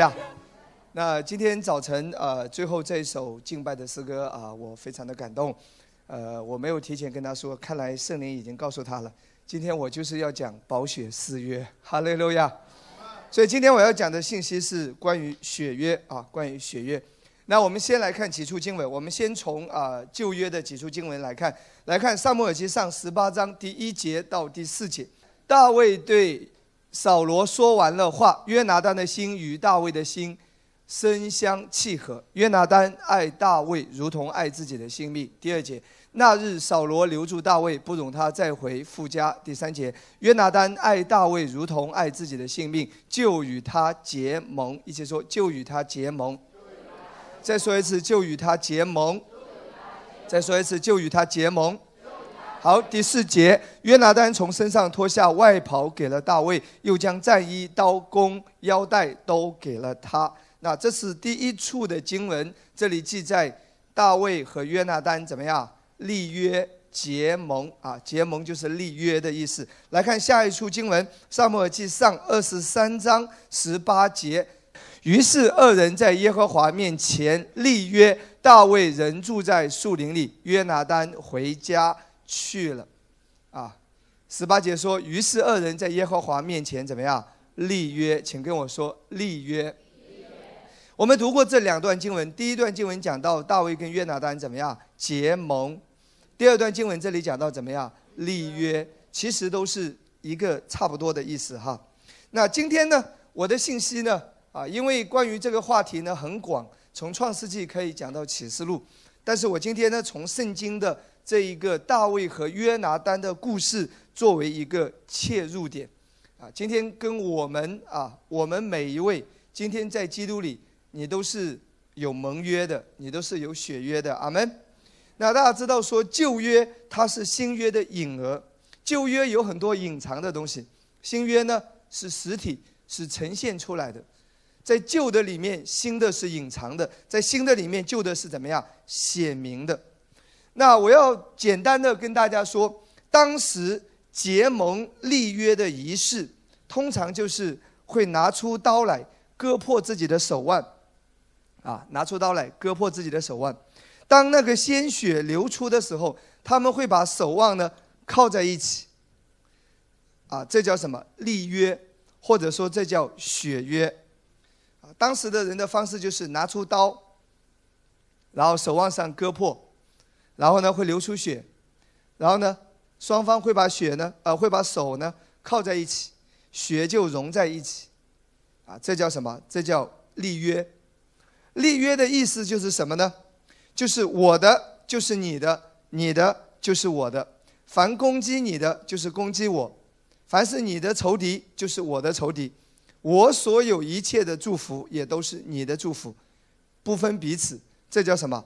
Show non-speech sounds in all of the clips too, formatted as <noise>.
呀。那今天早晨呃，最后这一首敬拜的诗歌啊，我非常的感动。呃，我没有提前跟他说，看来圣灵已经告诉他了。今天我就是要讲宝血誓约，哈利路亚。所以今天我要讲的信息是关于血约啊，关于血约。那我们先来看几处经文，我们先从啊旧约的几处经文来看，来看撒母耳记上十八章第一节到第四节，大卫对扫罗说完了话，约拿单的心与大卫的心。深相契合，约拿丹爱大卫如同爱自己的性命。第二节，那日扫罗留住大卫，不容他再回父家。第三节，约拿丹爱大卫如同爱自己的性命，就与他结盟。一起说，就与他结盟。再说一次，就与他结盟。再说一次，就与他结盟。好，第四节，约拿丹从身上脱下外袍给了大卫，又将战衣、刀弓、腰带都给了他。那这是第一处的经文，这里记载大卫和约拿丹怎么样立约结盟啊？结盟就是立约的意思。来看下一处经文，《撒母耳记上》二十三章十八节。于是二人在耶和华面前立约，大卫仍住在树林里，约拿丹回家去了。啊，十八节说，于是二人在耶和华面前怎么样立约？请跟我说立约。我们读过这两段经文，第一段经文讲到大卫跟约拿丹怎么样结盟，第二段经文这里讲到怎么样立约，其实都是一个差不多的意思哈。那今天呢，我的信息呢，啊，因为关于这个话题呢很广，从创世纪可以讲到启示录，但是我今天呢，从圣经的这一个大卫和约拿丹的故事作为一个切入点，啊，今天跟我们啊，我们每一位今天在基督里。你都是有盟约的，你都是有血约的，阿门。那大家知道说旧约它是新约的影儿，旧约有很多隐藏的东西，新约呢是实体，是呈现出来的。在旧的里面，新的是隐藏的；在新的里面，旧的是怎么样显明的？那我要简单的跟大家说，当时结盟立约的仪式，通常就是会拿出刀来割破自己的手腕。啊，拿出刀来割破自己的手腕。当那个鲜血流出的时候，他们会把手腕呢靠在一起。啊，这叫什么立约，或者说这叫血约。啊，当时的人的方式就是拿出刀，然后手腕上割破，然后呢会流出血，然后呢双方会把血呢呃会把手呢靠在一起，血就融在一起。啊，这叫什么？这叫立约。立约的意思就是什么呢？就是我的就是你的，你的就是我的。凡攻击你的，就是攻击我；凡是你的仇敌，就是我的仇敌。我所有一切的祝福，也都是你的祝福，不分彼此。这叫什么？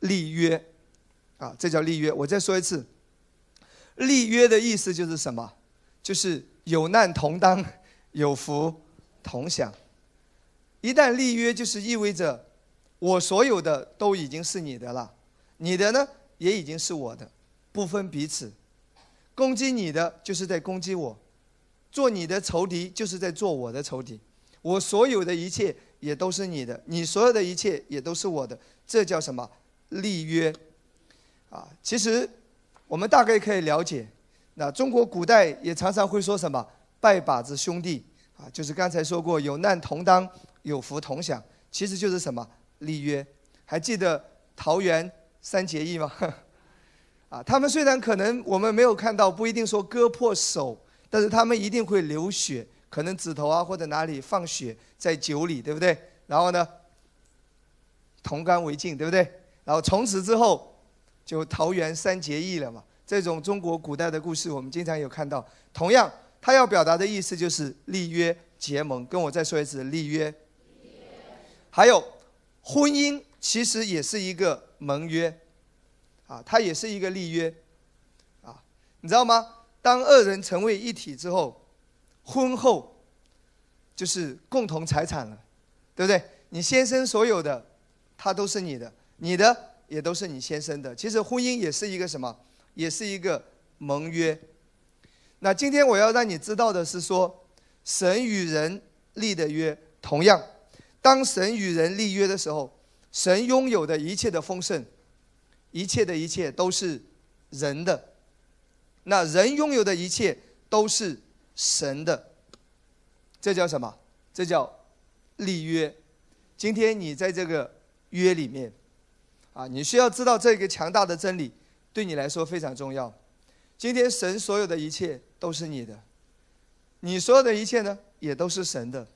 立约啊！这叫立约。我再说一次，立约的意思就是什么？就是有难同当，有福同享。一旦立约，就是意味着我所有的都已经是你的了，你的呢也已经是我的，不分彼此。攻击你的就是在攻击我，做你的仇敌就是在做我的仇敌。我所有的一切也都是你的，你所有的一切也都是我的。这叫什么立约？啊，其实我们大概可以了解。那中国古代也常常会说什么拜把子兄弟啊，就是刚才说过有难同当。有福同享，其实就是什么立约？还记得桃园三结义吗？<laughs> 啊，他们虽然可能我们没有看到，不一定说割破手，但是他们一定会流血，可能指头啊或者哪里放血在酒里，对不对？然后呢，同甘为敬，对不对？然后从此之后就桃园三结义了嘛。这种中国古代的故事，我们经常有看到。同样，他要表达的意思就是立约结盟。跟我再说一次，立约。还有，婚姻其实也是一个盟约，啊，它也是一个立约，啊，你知道吗？当二人成为一体之后，婚后就是共同财产了，对不对？你先生所有的，他都是你的，你的也都是你先生的。其实婚姻也是一个什么？也是一个盟约。那今天我要让你知道的是说，神与人立的约，同样。当神与人立约的时候，神拥有的一切的丰盛，一切的一切都是人的。那人拥有的一切都是神的。这叫什么？这叫立约。今天你在这个约里面，啊，你需要知道这个强大的真理，对你来说非常重要。今天神所有的一切都是你的，你所有的一切呢，也都是神的。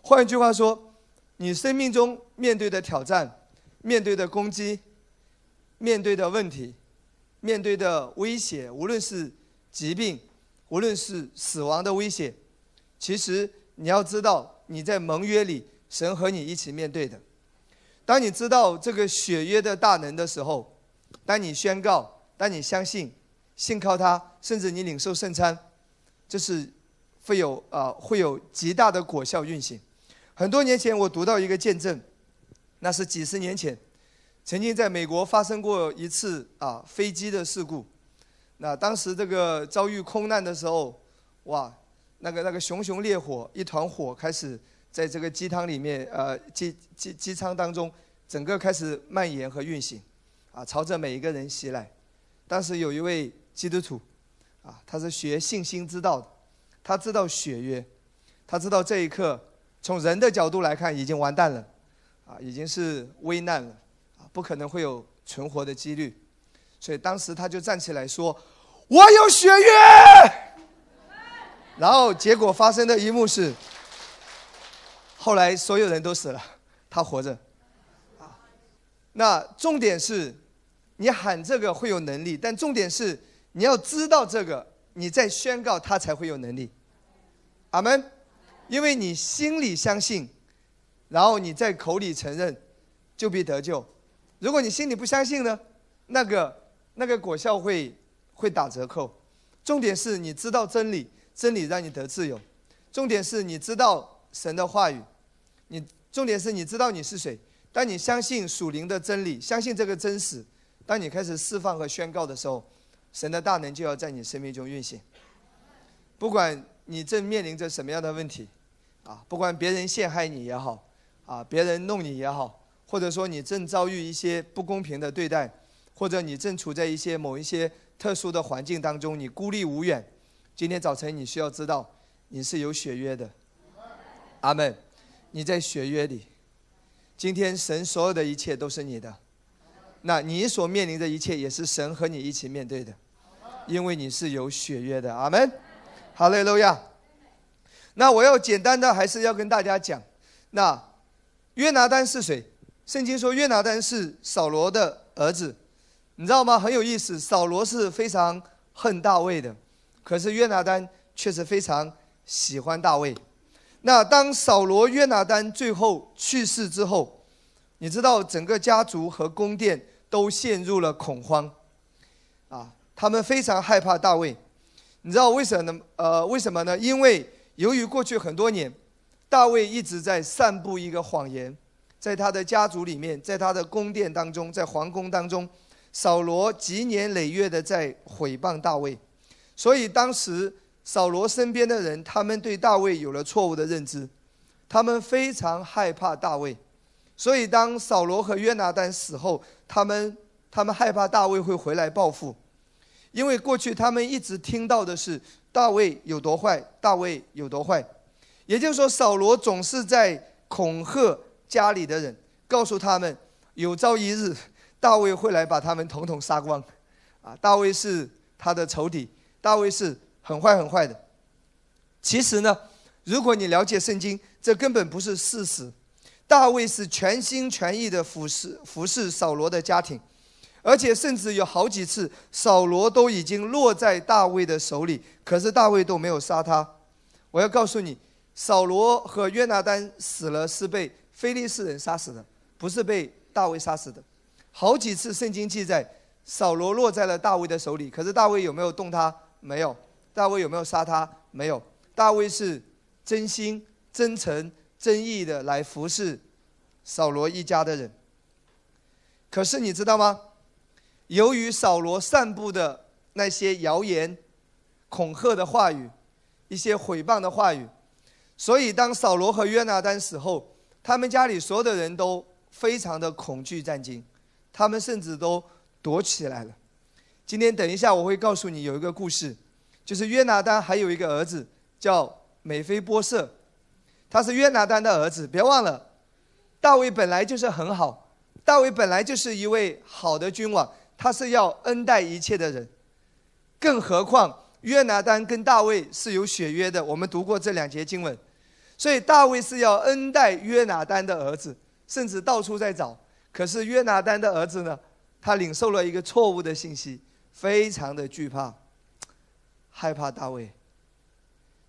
换句话说，你生命中面对的挑战、面对的攻击、面对的问题、面对的威胁，无论是疾病，无论是死亡的威胁，其实你要知道，你在盟约里，神和你一起面对的。当你知道这个血约的大能的时候，当你宣告，当你相信，信靠他，甚至你领受圣餐，这是会有啊，会有极大的果效运行。很多年前，我读到一个见证，那是几十年前，曾经在美国发生过一次啊飞机的事故。那当时这个遭遇空难的时候，哇，那个那个熊熊烈火，一团火开始在这个机舱里面，呃，机机机舱当中，整个开始蔓延和运行，啊，朝着每一个人袭来。当时有一位基督徒，啊，他是学信心之道的，他知道血约，他知道这一刻。从人的角度来看，已经完蛋了，啊，已经是危难了，啊，不可能会有存活的几率，所以当时他就站起来说：“我有血约。”然后结果发生的一幕是，后来所有人都死了，他活着，啊，那重点是，你喊这个会有能力，但重点是你要知道这个，你再宣告他才会有能力。阿门。因为你心里相信，然后你在口里承认，就必得救。如果你心里不相信呢，那个那个果效会会打折扣。重点是你知道真理，真理让你得自由。重点是你知道神的话语，你重点是你知道你是谁。当你相信属灵的真理，相信这个真实，当你开始释放和宣告的时候，神的大能就要在你生命中运行。不管你正面临着什么样的问题。啊，不管别人陷害你也好，啊，别人弄你也好，或者说你正遭遇一些不公平的对待，或者你正处在一些某一些特殊的环境当中，你孤立无援。今天早晨你需要知道，你是有血约的。阿门。你在血约里。今天神所有的一切都是你的，那你所面临的一切也是神和你一起面对的，因为你是有血约的。阿门。好嘞，路亚。那我要简单的还是要跟大家讲，那约拿丹是谁？圣经说约拿丹是扫罗的儿子，你知道吗？很有意思，扫罗是非常恨大卫的，可是约拿丹却是非常喜欢大卫。那当扫罗约拿丹最后去世之后，你知道整个家族和宫殿都陷入了恐慌，啊，他们非常害怕大卫。你知道为什么呢？呃，为什么呢？因为由于过去很多年，大卫一直在散布一个谎言，在他的家族里面，在他的宫殿当中，在皇宫当中，扫罗积年累月的在毁谤大卫，所以当时扫罗身边的人，他们对大卫有了错误的认知，他们非常害怕大卫，所以当扫罗和约拿丹死后，他们他们害怕大卫会回来报复，因为过去他们一直听到的是。大卫有多坏？大卫有多坏？也就是说，扫罗总是在恐吓家里的人，告诉他们，有朝一日，大卫会来把他们统统杀光。啊，大卫是他的仇敌，大卫是很坏很坏的。其实呢，如果你了解圣经，这根本不是事实。大卫是全心全意的服侍服侍扫罗的家庭。而且甚至有好几次，扫罗都已经落在大卫的手里，可是大卫都没有杀他。我要告诉你，扫罗和约拿丹死了是被非利士人杀死的，不是被大卫杀死的。好几次圣经记载，扫罗落在了大卫的手里，可是大卫有没有动他？没有。大卫有没有杀他？没有。大卫是真心、真诚、真意的来服侍扫罗一家的人。可是你知道吗？由于扫罗散布的那些谣言、恐吓的话语、一些毁谤的话语，所以当扫罗和约拿丹死后，他们家里所有的人都非常的恐惧战惊，他们甚至都躲起来了。今天等一下我会告诉你有一个故事，就是约拿丹还有一个儿子叫美菲波瑟，他是约拿丹的儿子。别忘了，大卫本来就是很好，大卫本来就是一位好的君王，他是要恩待一切的人，更何况约拿丹跟大卫是有血约的。我们读过这两节经文。所以大卫是要恩待约拿丹的儿子，甚至到处在找。可是约拿丹的儿子呢，他领受了一个错误的信息，非常的惧怕，害怕大卫。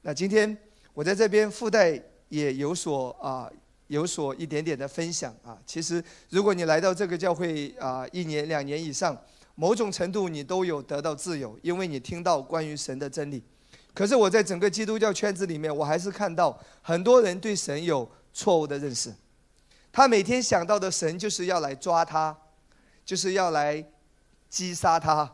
那今天我在这边附带也有所啊，有所一点点的分享啊。其实如果你来到这个教会啊，一年两年以上，某种程度你都有得到自由，因为你听到关于神的真理。可是我在整个基督教圈子里面，我还是看到很多人对神有错误的认识。他每天想到的神就是要来抓他，就是要来击杀他，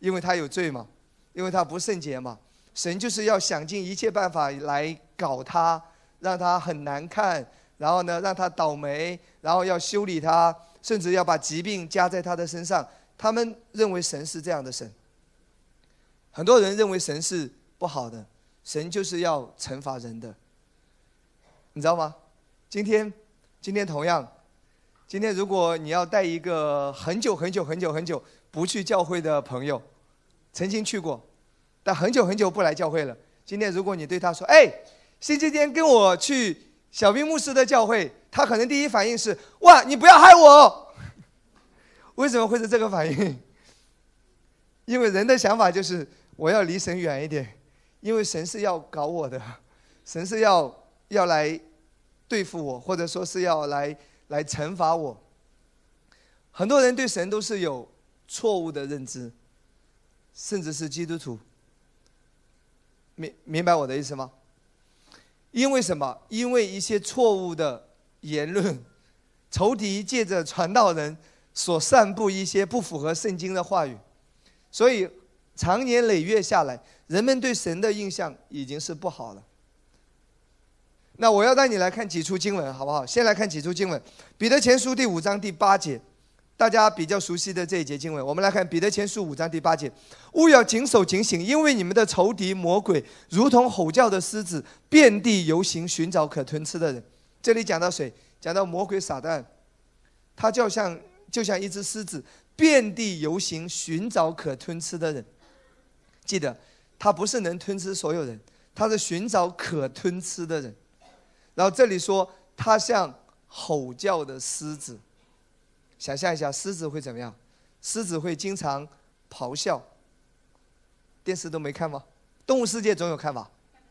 因为他有罪嘛，因为他不圣洁嘛。神就是要想尽一切办法来搞他，让他很难看，然后呢让他倒霉，然后要修理他，甚至要把疾病加在他的身上。他们认为神是这样的神。很多人认为神是。不好的，神就是要惩罚人的，你知道吗？今天，今天同样，今天如果你要带一个很久很久很久很久不去教会的朋友，曾经去过，但很久很久不来教会了。今天如果你对他说：“哎，星期天跟我去小兵牧师的教会”，他可能第一反应是：“哇，你不要害我！” <laughs> 为什么会是这个反应？<laughs> 因为人的想法就是我要离神远一点。因为神是要搞我的，神是要要来对付我，或者说是要来来惩罚我。很多人对神都是有错误的认知，甚至是基督徒。明明白我的意思吗？因为什么？因为一些错误的言论，<laughs> 仇敌借着传道人所散布一些不符合圣经的话语，所以长年累月下来。人们对神的印象已经是不好了。那我要带你来看几处经文，好不好？先来看几处经文，《彼得前书》第五章第八节，大家比较熟悉的这一节经文。我们来看《彼得前书》五章第八节：“勿要谨守警醒，因为你们的仇敌魔鬼如同吼叫的狮子，遍地游行，寻找可吞吃的人。”这里讲到谁？讲到魔鬼撒旦，他就像就像一只狮子，遍地游行，寻找可吞吃的人。记得。他不是能吞吃所有人，他是寻找可吞吃的人。然后这里说他像吼叫的狮子，想象一下，狮子会怎么样？狮子会经常咆哮。电视都没看吗？动物世界总有看吧？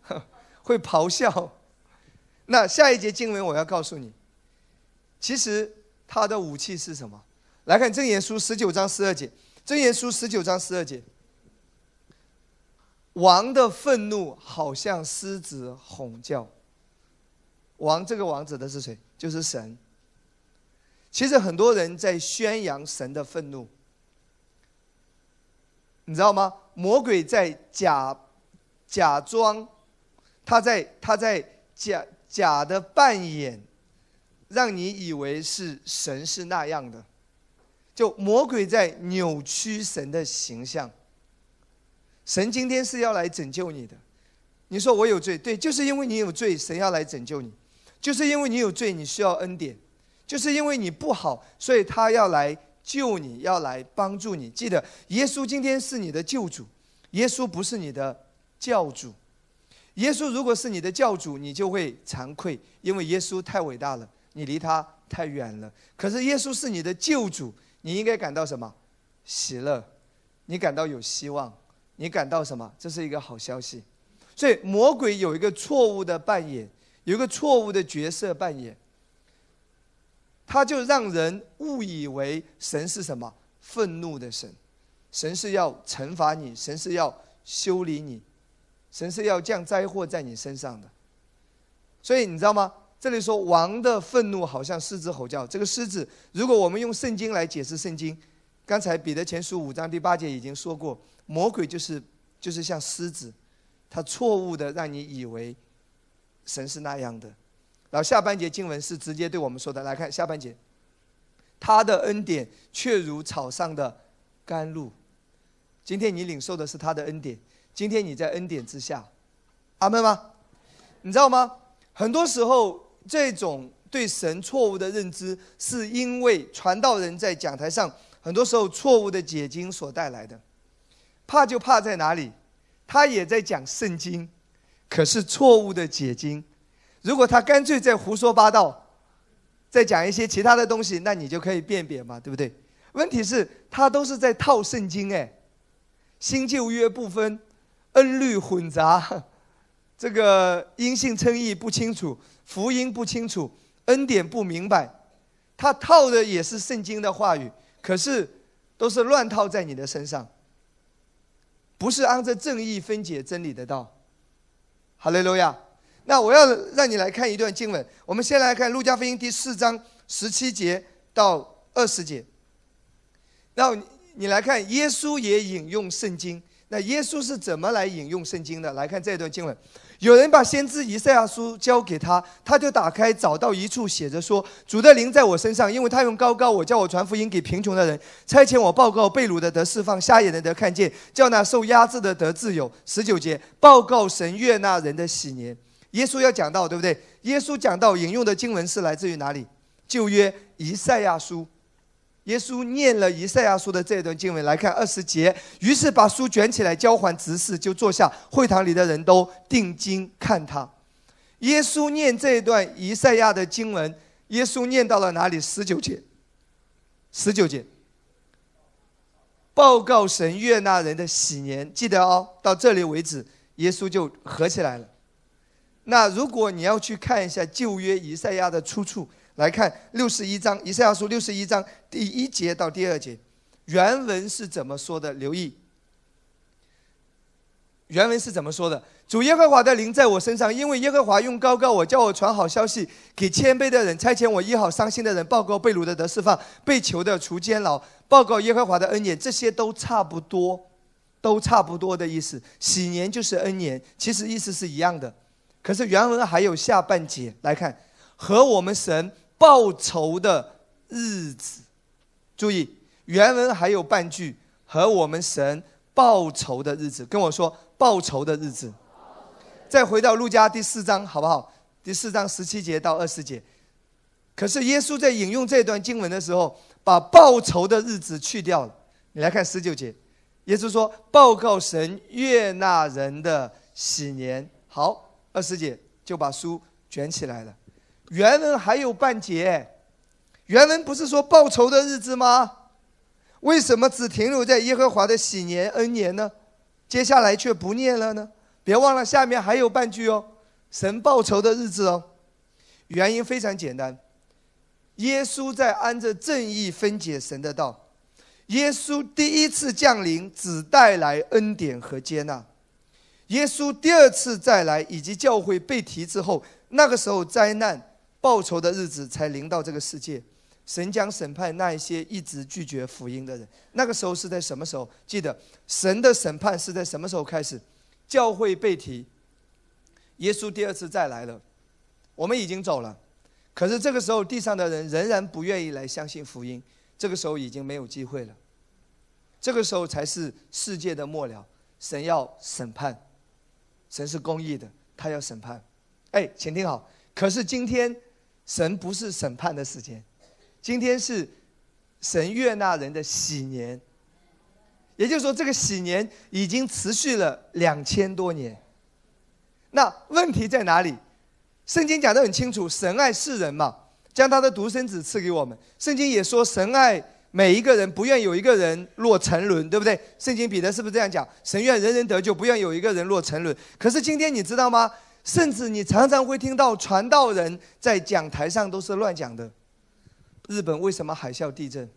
<laughs> 会咆哮。那下一节经文我要告诉你，其实他的武器是什么？来看正言书十九章十二节，正言书十九章十二节。王的愤怒好像狮子吼叫。王这个王指的是谁？就是神。其实很多人在宣扬神的愤怒，你知道吗？魔鬼在假假装，他在他在假假的扮演，让你以为是神是那样的。就魔鬼在扭曲神的形象。神今天是要来拯救你的，你说我有罪，对，就是因为你有罪，神要来拯救你，就是因为你有罪，你需要恩典，就是因为你不好，所以他要来救你，要来帮助你。记得，耶稣今天是你的救主，耶稣不是你的教主。耶稣如果是你的教主，你就会惭愧，因为耶稣太伟大了，你离他太远了。可是耶稣是你的救主，你应该感到什么？喜乐，你感到有希望。你感到什么？这是一个好消息，所以魔鬼有一个错误的扮演，有一个错误的角色扮演，他就让人误以为神是什么愤怒的神，神是要惩罚你，神是要修理你，神是要降灾祸在你身上的。所以你知道吗？这里说王的愤怒好像狮子吼叫，这个狮子，如果我们用圣经来解释圣经，刚才彼得前书五章第八节已经说过。魔鬼就是就是像狮子，他错误的让你以为神是那样的，然后下半节经文是直接对我们说的，来看下半节，他的恩典却如草上的甘露。今天你领受的是他的恩典，今天你在恩典之下，阿门吗？你知道吗？很多时候这种对神错误的认知，是因为传道人在讲台上很多时候错误的解经所带来的。怕就怕在哪里？他也在讲圣经，可是错误的解经。如果他干脆在胡说八道，再讲一些其他的东西，那你就可以辨别嘛，对不对？问题是，他都是在套圣经，哎，新旧约不分，恩律混杂，这个因信称义不清楚，福音不清楚，恩典不明白，他套的也是圣经的话语，可是都是乱套在你的身上，不是按照正义分解真理的道。哈利路亚。那我要让你来看一段经文。我们先来看《路加福音》第四章十七节到二十节。那你来看，耶稣也引用圣经。那耶稣是怎么来引用圣经的？来看这段经文：有人把先知以赛亚书交给他，他就打开，找到一处写着说：“主的灵在我身上，因为他用高高我叫我传福音给贫穷的人，差遣我报告被掳的得释放，瞎眼的得看见，叫那受压制的得自由。”十九节报告神悦纳人的喜年。耶稣要讲到，对不对？耶稣讲到引用的经文是来自于哪里？旧约以赛亚书。耶稣念了以赛亚书的这段经文，来看二十节。于是把书卷起来交还执事，就坐下。会堂里的人都定睛看他。耶稣念这一段以赛亚的经文，耶稣念到了哪里？十九节。十九节。报告神悦纳人的喜年，记得哦。到这里为止，耶稣就合起来了。那如果你要去看一下旧约以赛亚的出处，来看六十一章以赛亚书六十一章第一节到第二节，原文是怎么说的？留意，原文是怎么说的？主耶和华的灵在我身上，因为耶和华用高高我，叫我传好消息给谦卑的人，差遣我医好伤心的人，报告被掳的得释放，被囚的除监牢，报告耶和华的恩典，这些都差不多，都差不多的意思。喜年就是恩年，其实意思是一样的。可是原文还有下半节来看，和我们神报仇的日子，注意原文还有半句和我们神报仇的日子，跟我说报仇的日子。再回到路加第四章好不好？第四章十七节到二十节。可是耶稣在引用这段经文的时候，把报仇的日子去掉了。你来看十九节，耶稣说报告神悦纳人的喜年。好。二师姐就把书卷起来了，原文还有半截，原文不是说报仇的日子吗？为什么只停留在耶和华的喜年恩年呢？接下来却不念了呢？别忘了下面还有半句哦，神报仇的日子哦。原因非常简单，耶稣在按着正义分解神的道，耶稣第一次降临只带来恩典和接纳。耶稣第二次再来，以及教会被提之后，那个时候灾难报仇的日子才临到这个世界。神将审判那一些一直拒绝福音的人。那个时候是在什么时候？记得神的审判是在什么时候开始？教会被提，耶稣第二次再来了，我们已经走了，可是这个时候地上的人仍然不愿意来相信福音。这个时候已经没有机会了。这个时候才是世界的末了，神要审判。神是公义的，他要审判。哎，请听好。可是今天，神不是审判的时间，今天是神悦纳人的喜年。也就是说，这个喜年已经持续了两千多年。那问题在哪里？圣经讲得很清楚，神爱世人嘛，将他的独生子赐给我们。圣经也说，神爱。每一个人不愿有一个人落沉沦，对不对？圣经彼得是不是这样讲？神愿人人得救，不愿有一个人落沉沦。可是今天你知道吗？甚至你常常会听到传道人在讲台上都是乱讲的。日本为什么海啸地震？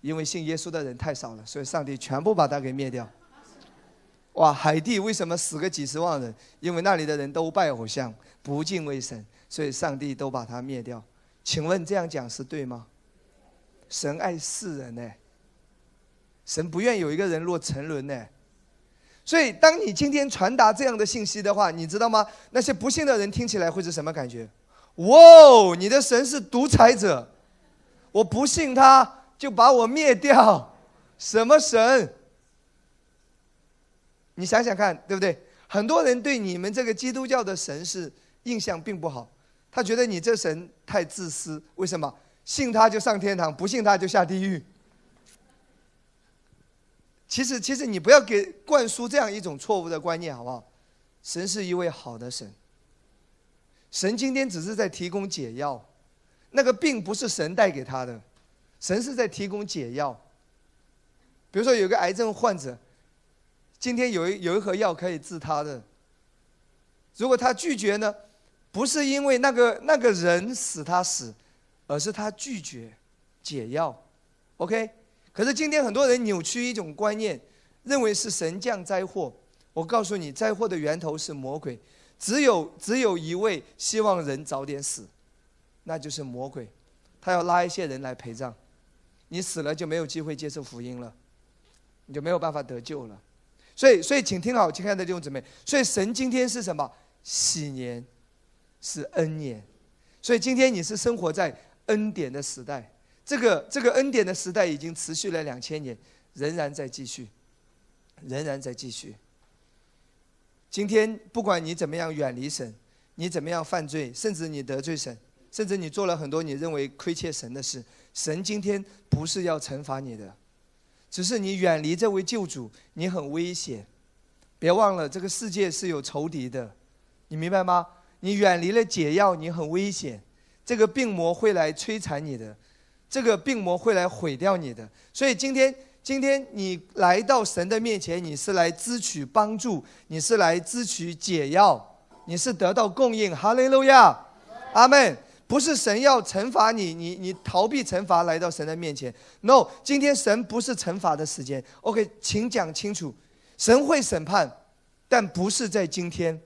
因为信耶稣的人太少了，所以上帝全部把它给灭掉。哇，海地为什么死个几十万人？因为那里的人都拜偶像，不敬畏神，所以上帝都把它灭掉。请问这样讲是对吗？神爱世人呢，神不愿有一个人落沉沦呢。所以，当你今天传达这样的信息的话，你知道吗？那些不信的人听起来会是什么感觉？哇哦，你的神是独裁者，我不信他就把我灭掉，什么神？你想想看，对不对？很多人对你们这个基督教的神是印象并不好，他觉得你这神太自私。为什么？信他就上天堂，不信他就下地狱。其实，其实你不要给灌输这样一种错误的观念，好不好？神是一位好的神。神今天只是在提供解药，那个病不是神带给他的，神是在提供解药。比如说，有个癌症患者。今天有一有一盒药可以治他的。如果他拒绝呢，不是因为那个那个人使他死，而是他拒绝解药。OK，可是今天很多人扭曲一种观念，认为是神降灾祸。我告诉你，灾祸的源头是魔鬼。只有只有一位希望人早点死，那就是魔鬼。他要拉一些人来陪葬，你死了就没有机会接受福音了，你就没有办法得救了。所以，所以，请听好，亲爱的弟兄姊妹。所以，神今天是什么？喜年，是恩年。所以，今天你是生活在恩典的时代。这个，这个恩典的时代已经持续了两千年，仍然在继续，仍然在继续。今天，不管你怎么样远离神，你怎么样犯罪，甚至你得罪神，甚至你做了很多你认为亏欠神的事，神今天不是要惩罚你的。只是你远离这位救主，你很危险。别忘了，这个世界是有仇敌的，你明白吗？你远离了解药，你很危险。这个病魔会来摧残你的，这个病魔会来毁掉你的。所以今天，今天你来到神的面前，你是来支取帮助，你是来支取解药，你是得到供应。哈利路亚，阿门。不是神要惩罚你，你你逃避惩罚来到神的面前。No，今天神不是惩罚的时间。OK，请讲清楚，神会审判，但不是在今天。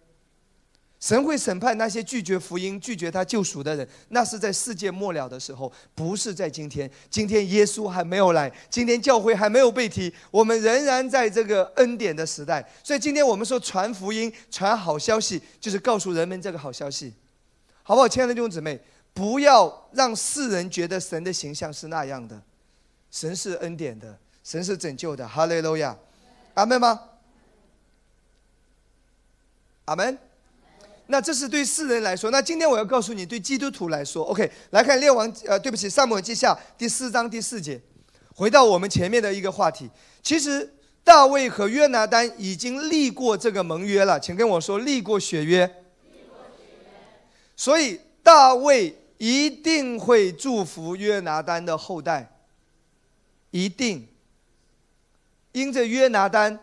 神会审判那些拒绝福音、拒绝他救赎的人，那是在世界末了的时候，不是在今天。今天耶稣还没有来，今天教会还没有被提，我们仍然在这个恩典的时代。所以今天我们说传福音、传好消息，就是告诉人们这个好消息，好不好？亲爱的弟兄姊妹。不要让世人觉得神的形象是那样的，神是恩典的，神是拯救的，哈利路亚，阿门吗？阿门。那这是对世人来说，那今天我要告诉你，对基督徒来说，OK，来看列王，呃，对不起，萨母尔记下第四章第四节，回到我们前面的一个话题，其实大卫和约拿丹已经立过这个盟约了，请跟我说立过血约，所以大卫。一定会祝福约拿丹的后代，一定。因着约拿丹，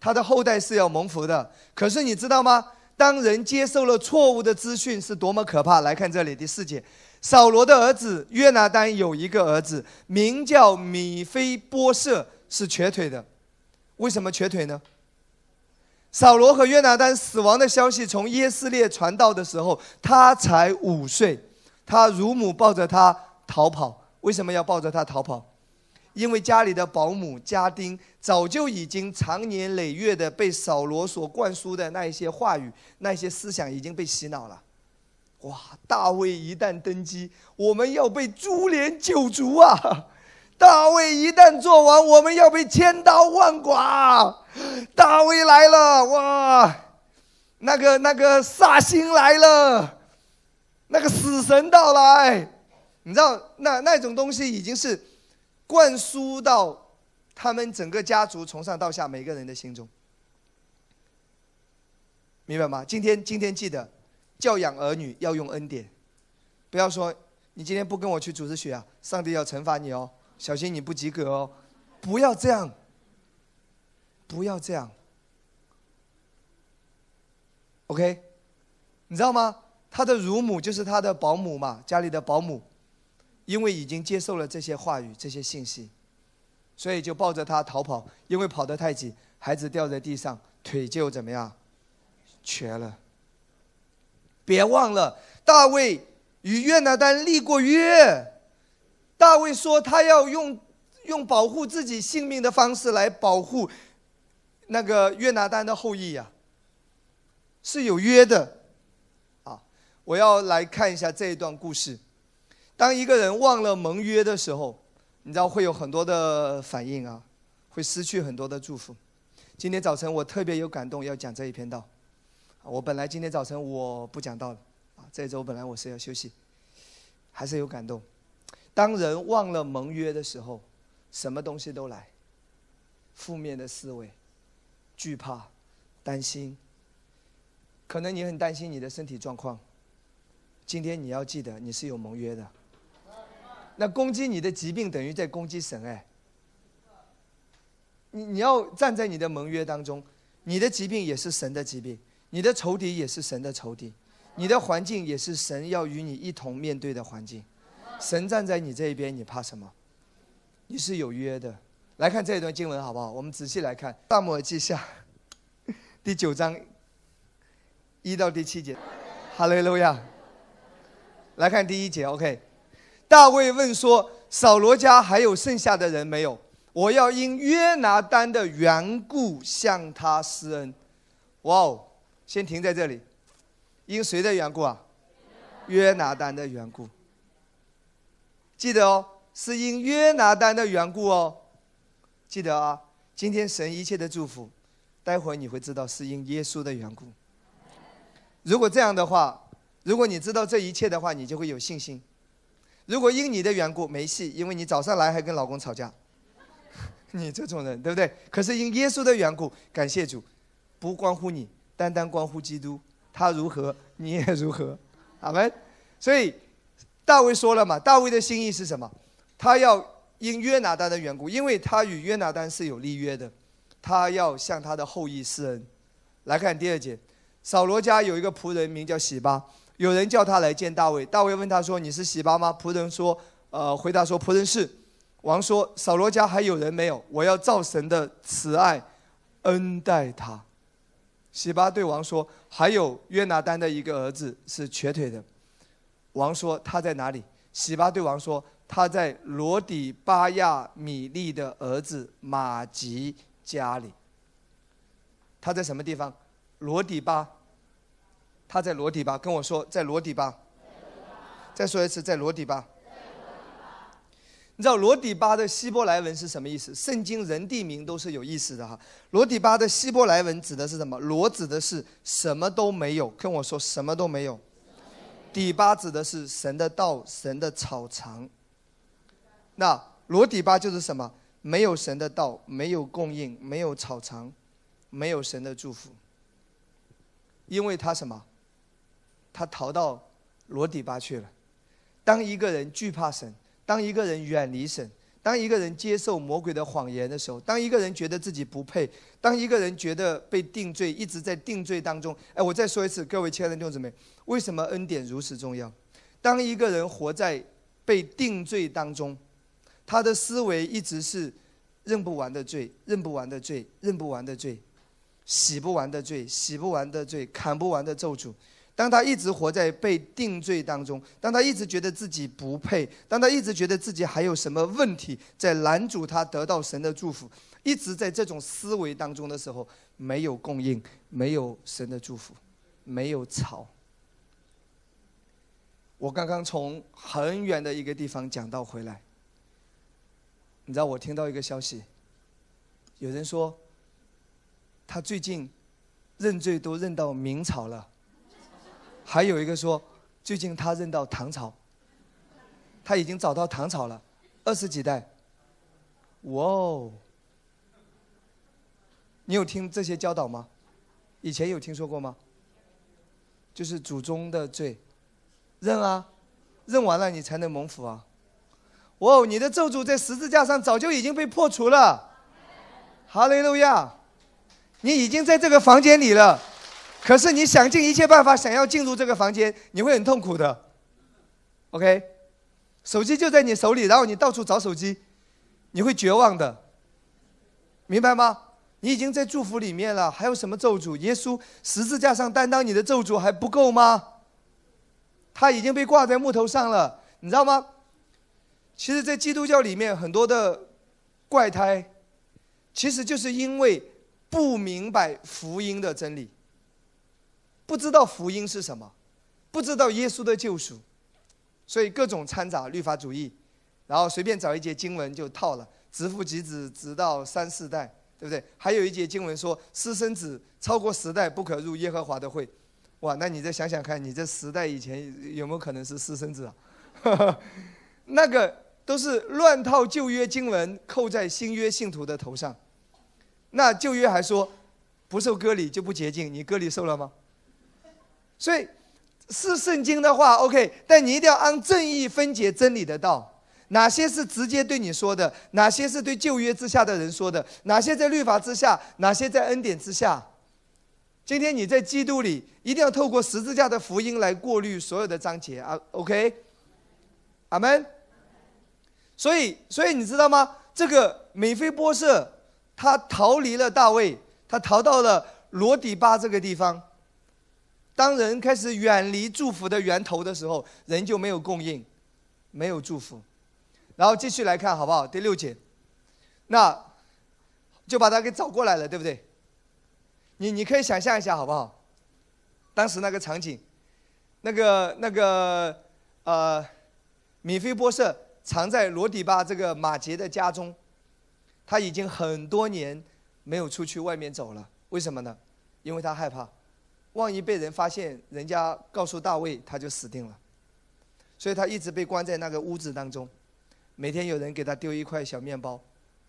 他的后代是要蒙福的。可是你知道吗？当人接受了错误的资讯，是多么可怕！来看这里第四节：扫罗的儿子约拿丹有一个儿子，名叫米非波设，是瘸腿的。为什么瘸腿呢？扫罗和约拿丹死亡的消息从耶斯列传到的时候，他才五岁。他乳母抱着他逃跑，为什么要抱着他逃跑？因为家里的保姆家丁早就已经长年累月的被扫罗所灌输的那一些话语、那些思想已经被洗脑了。哇！大卫一旦登基，我们要被株连九族啊！<laughs> 大卫一旦做完，我们要被千刀万剐。大卫来了，哇！那个那个煞星来了。那个死神到来，你知道那那种东西已经是灌输到他们整个家族从上到下每个人的心中，明白吗？今天今天记得教养儿女要用恩典，不要说你今天不跟我去组织学啊，上帝要惩罚你哦，小心你不及格哦，不要这样，不要这样，OK，你知道吗？他的乳母就是他的保姆嘛，家里的保姆，因为已经接受了这些话语、这些信息，所以就抱着他逃跑。因为跑得太紧，孩子掉在地上，腿就怎么样，瘸了。别忘了，大卫与约拿丹立过约。大卫说他要用用保护自己性命的方式来保护那个约拿丹的后裔呀，是有约的。啊我要来看一下这一段故事。当一个人忘了盟约的时候，你知道会有很多的反应啊，会失去很多的祝福。今天早晨我特别有感动，要讲这一篇道。我本来今天早晨我不讲道了，啊，这周本来我是要休息，还是有感动。当人忘了盟约的时候，什么东西都来，负面的思维、惧怕、担心。可能你很担心你的身体状况，今天你要记得你是有盟约的。那攻击你的疾病等于在攻击神哎。你你要站在你的盟约当中，你的疾病也是神的疾病，你的仇敌也是神的仇敌，你的环境也是神要与你一同面对的环境。神站在你这一边，你怕什么？你是有约的。来看这一段经文好不好？我们仔细来看《大摩尔记下》<laughs> 第九章一到第七节。哈利路亚。来看第一节，OK。大卫问说：“扫罗家还有剩下的人没有？我要因约拿丹的缘故向他施恩。”哇哦，先停在这里。因谁的缘故啊？约拿丹的缘故。记得哦，是因约拿丹的缘故哦。记得啊，今天神一切的祝福，待会你会知道是因耶稣的缘故。如果这样的话，如果你知道这一切的话，你就会有信心。如果因你的缘故没戏，因为你早上来还跟老公吵架，<laughs> 你这种人对不对？可是因耶稣的缘故，感谢主，不关乎你，单单关乎基督，他如何你也如何，阿门。所以。大卫说了嘛？大卫的心意是什么？他要因约拿丹的缘故，因为他与约拿丹是有立约的，他要向他的后裔施恩。来看第二节，扫罗家有一个仆人名叫喜巴，有人叫他来见大卫。大卫问他说：“你是喜巴吗？”仆人说：“呃，回答说仆人是。”王说：“扫罗家还有人没有？我要造神的慈爱恩待他。”喜巴对王说：“还有约拿丹的一个儿子是瘸腿的。”王说：“他在哪里？”喜巴对王说：“他在罗底巴亚米利的儿子马吉家里。他在什么地方？罗底巴。他在罗底巴，跟我说在罗底巴。再说一次，在罗底巴。你知道罗底巴的希伯来文是什么意思？圣经人地名都是有意思的哈。罗底巴的希伯来文指的是什么？罗指的是什么都没有。跟我说什么都没有。底巴指的是神的道，神的草场。那罗底巴就是什么？没有神的道，没有供应，没有草场，没有神的祝福。因为他什么？他逃到罗底巴去了。当一个人惧怕神，当一个人远离神。当一个人接受魔鬼的谎言的时候，当一个人觉得自己不配，当一个人觉得被定罪，一直在定罪当中。哎，我再说一次，各位亲爱的弟兄姊妹，为什么恩典如此重要？当一个人活在被定罪当中，他的思维一直是认不完的罪，认不完的罪，认不完的罪，洗不完的罪，洗不完的罪，砍不完的咒诅。当他一直活在被定罪当中，当他一直觉得自己不配，当他一直觉得自己还有什么问题在拦阻他得到神的祝福，一直在这种思维当中的时候，没有供应，没有神的祝福，没有草。我刚刚从很远的一个地方讲到回来，你知道我听到一个消息，有人说他最近认罪都认到明朝了。还有一个说，最近他认到唐朝，他已经找到唐朝了，二十几代。哇哦！你有听这些教导吗？以前有听说过吗？就是祖宗的罪，认啊，认完了你才能蒙福啊。哇哦！你的咒诅在十字架上早就已经被破除了，哈利路亚！你已经在这个房间里了。可是你想尽一切办法想要进入这个房间，你会很痛苦的。OK，手机就在你手里，然后你到处找手机，你会绝望的，明白吗？你已经在祝福里面了，还有什么咒诅？耶稣十字架上担当你的咒诅还不够吗？他已经被挂在木头上了，你知道吗？其实，在基督教里面，很多的怪胎，其实就是因为不明白福音的真理。不知道福音是什么，不知道耶稣的救赎，所以各种掺杂律法主义，然后随便找一节经文就套了，直父及子直到三四代，对不对？还有一节经文说私生子超过十代不可入耶和华的会，哇，那你再想想看，你这十代以前有没有可能是私生子啊？<laughs> 那个都是乱套旧约经文扣在新约信徒的头上，那旧约还说不受割礼就不洁净，你割礼受了吗？所以。是圣经的话，OK，但你一定要按正义分解真理的道。哪些是直接对你说的？哪些是对旧约之下的人说的？哪些在律法之下？哪些在恩典之下？今天你在基督里，一定要透过十字架的福音来过滤所有的章节啊，OK，阿门。所以，所以你知道吗？这个美菲波设他逃离了大卫，他逃到了罗底巴这个地方。当人开始远离祝福的源头的时候，人就没有供应，没有祝福。然后继续来看好不好？第六节，那就把他给找过来了，对不对？你你可以想象一下好不好？当时那个场景，那个那个呃，米菲波设藏在罗底巴这个马杰的家中，他已经很多年没有出去外面走了。为什么呢？因为他害怕。万一被人发现，人家告诉大卫，他就死定了。所以他一直被关在那个屋子当中，每天有人给他丢一块小面包，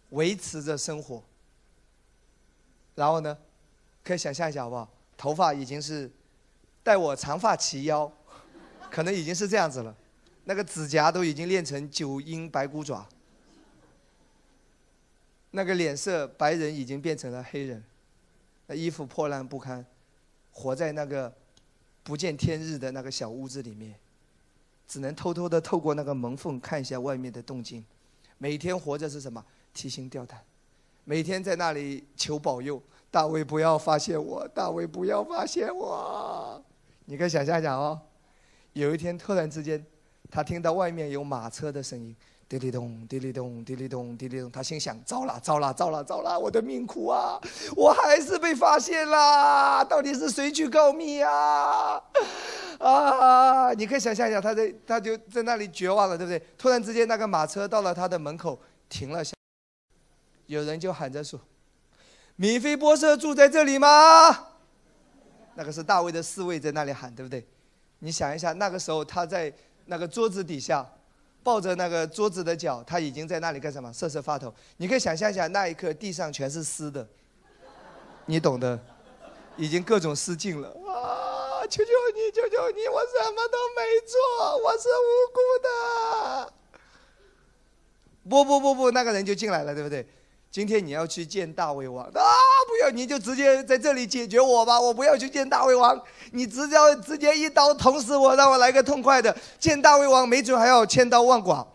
维持着生活。然后呢，可以想象一下好不好？头发已经是待我长发齐腰，可能已经是这样子了。那个指甲都已经练成九阴白骨爪，那个脸色白人已经变成了黑人，那衣服破烂不堪。活在那个不见天日的那个小屋子里面，只能偷偷的透过那个门缝看一下外面的动静。每天活着是什么？提心吊胆，每天在那里求保佑大卫不要发现我，大卫不要发现我。你可以想象一下哦，有一天突然之间，他听到外面有马车的声音。滴哩咚，滴哩咚，滴哩咚，滴哩咚。他心想：糟了，糟了，糟了，糟了！我的命苦啊！我还是被发现啦！到底是谁去告密呀？啊！你可以想象一下，他在，他就在那里绝望了，对不对？突然之间，那个马车到了他的门口，停了下。有人就喊着说：“米菲波设住在这里吗？”那个是大卫的侍卫在那里喊，对不对？你想一下，那个时候他在那个桌子底下。抱着那个桌子的脚，他已经在那里干什么？瑟瑟发抖。你可以想象一下，那一刻地上全是湿的，你懂的，已经各种失禁了。啊！求求你，求求你，我什么都没做，我是无辜的。不不不不，那个人就进来了，对不对？今天你要去见大胃王啊！不要，你就直接在这里解决我吧，我不要去见大胃王，你直接直接一刀捅死我，让我来个痛快的。见大胃王，没准还要千刀万剐，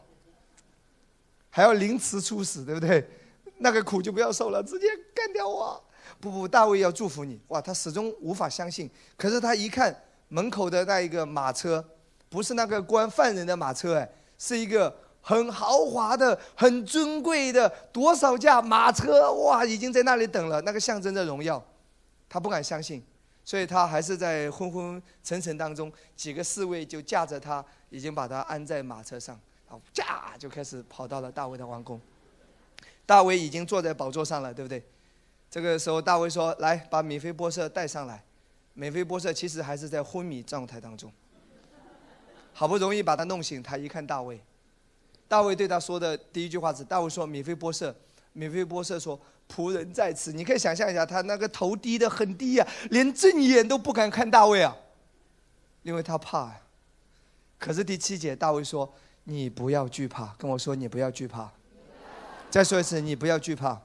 还要凌迟处死，对不对？那个苦就不要受了，直接干掉我。不不，大卫要祝福你。哇，他始终无法相信。可是他一看门口的那一个马车，不是那个关犯人的马车，哎，是一个。很豪华的、很尊贵的，多少架马车哇，已经在那里等了。那个象征着荣耀，他不敢相信，所以他还是在昏昏沉沉当中。几个侍卫就架着他，已经把他安在马车上，然后驾就开始跑到了大卫的王宫。大卫已经坐在宝座上了，对不对？这个时候，大卫说：“来，把米菲波设带上来。”米菲波设其实还是在昏迷状态当中，好不容易把他弄醒，他一看大卫。大卫对他说的第一句话是：“大卫说，米菲波设，米菲波设说，仆人在此。你可以想象一下，他那个头低的很低啊，连正眼都不敢看大卫啊，因为他怕呀。可是第七节，大卫说：你不要惧怕，跟我说你不要惧怕。再说一次，你不要惧怕。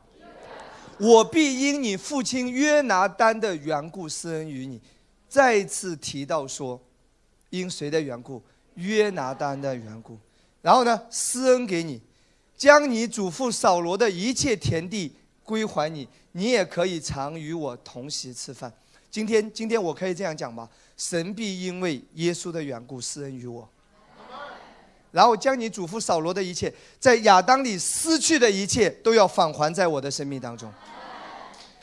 我必因你父亲约拿丹的缘故施恩于你。再次提到说，因谁的缘故？约拿丹的缘故。”然后呢，施恩给你，将你祖父扫罗的一切田地归还你，你也可以常与我同席吃饭。今天，今天我可以这样讲吗？神必因为耶稣的缘故施恩于我，然后将你祖父扫罗的一切，在亚当里失去的一切，都要返还在我的生命当中。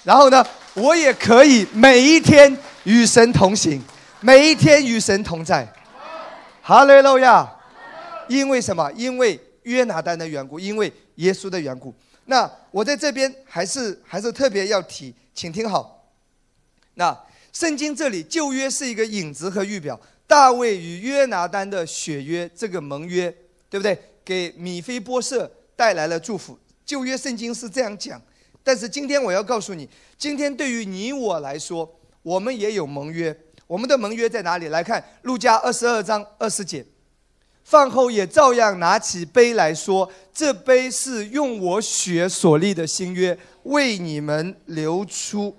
然后呢，我也可以每一天与神同行，每一天与神同在。哈利路亚！因为什么？因为约拿单的缘故，因为耶稣的缘故。那我在这边还是还是特别要提，请听好。那圣经这里旧约是一个影子和预表，大卫与约拿单的血约这个盟约，对不对？给米菲波设带来了祝福。旧约圣经是这样讲，但是今天我要告诉你，今天对于你我来说，我们也有盟约。我们的盟约在哪里？来看路加二十二章二十节，饭后也照样拿起杯来说：“这杯是用我血所立的新约，为你们流出。”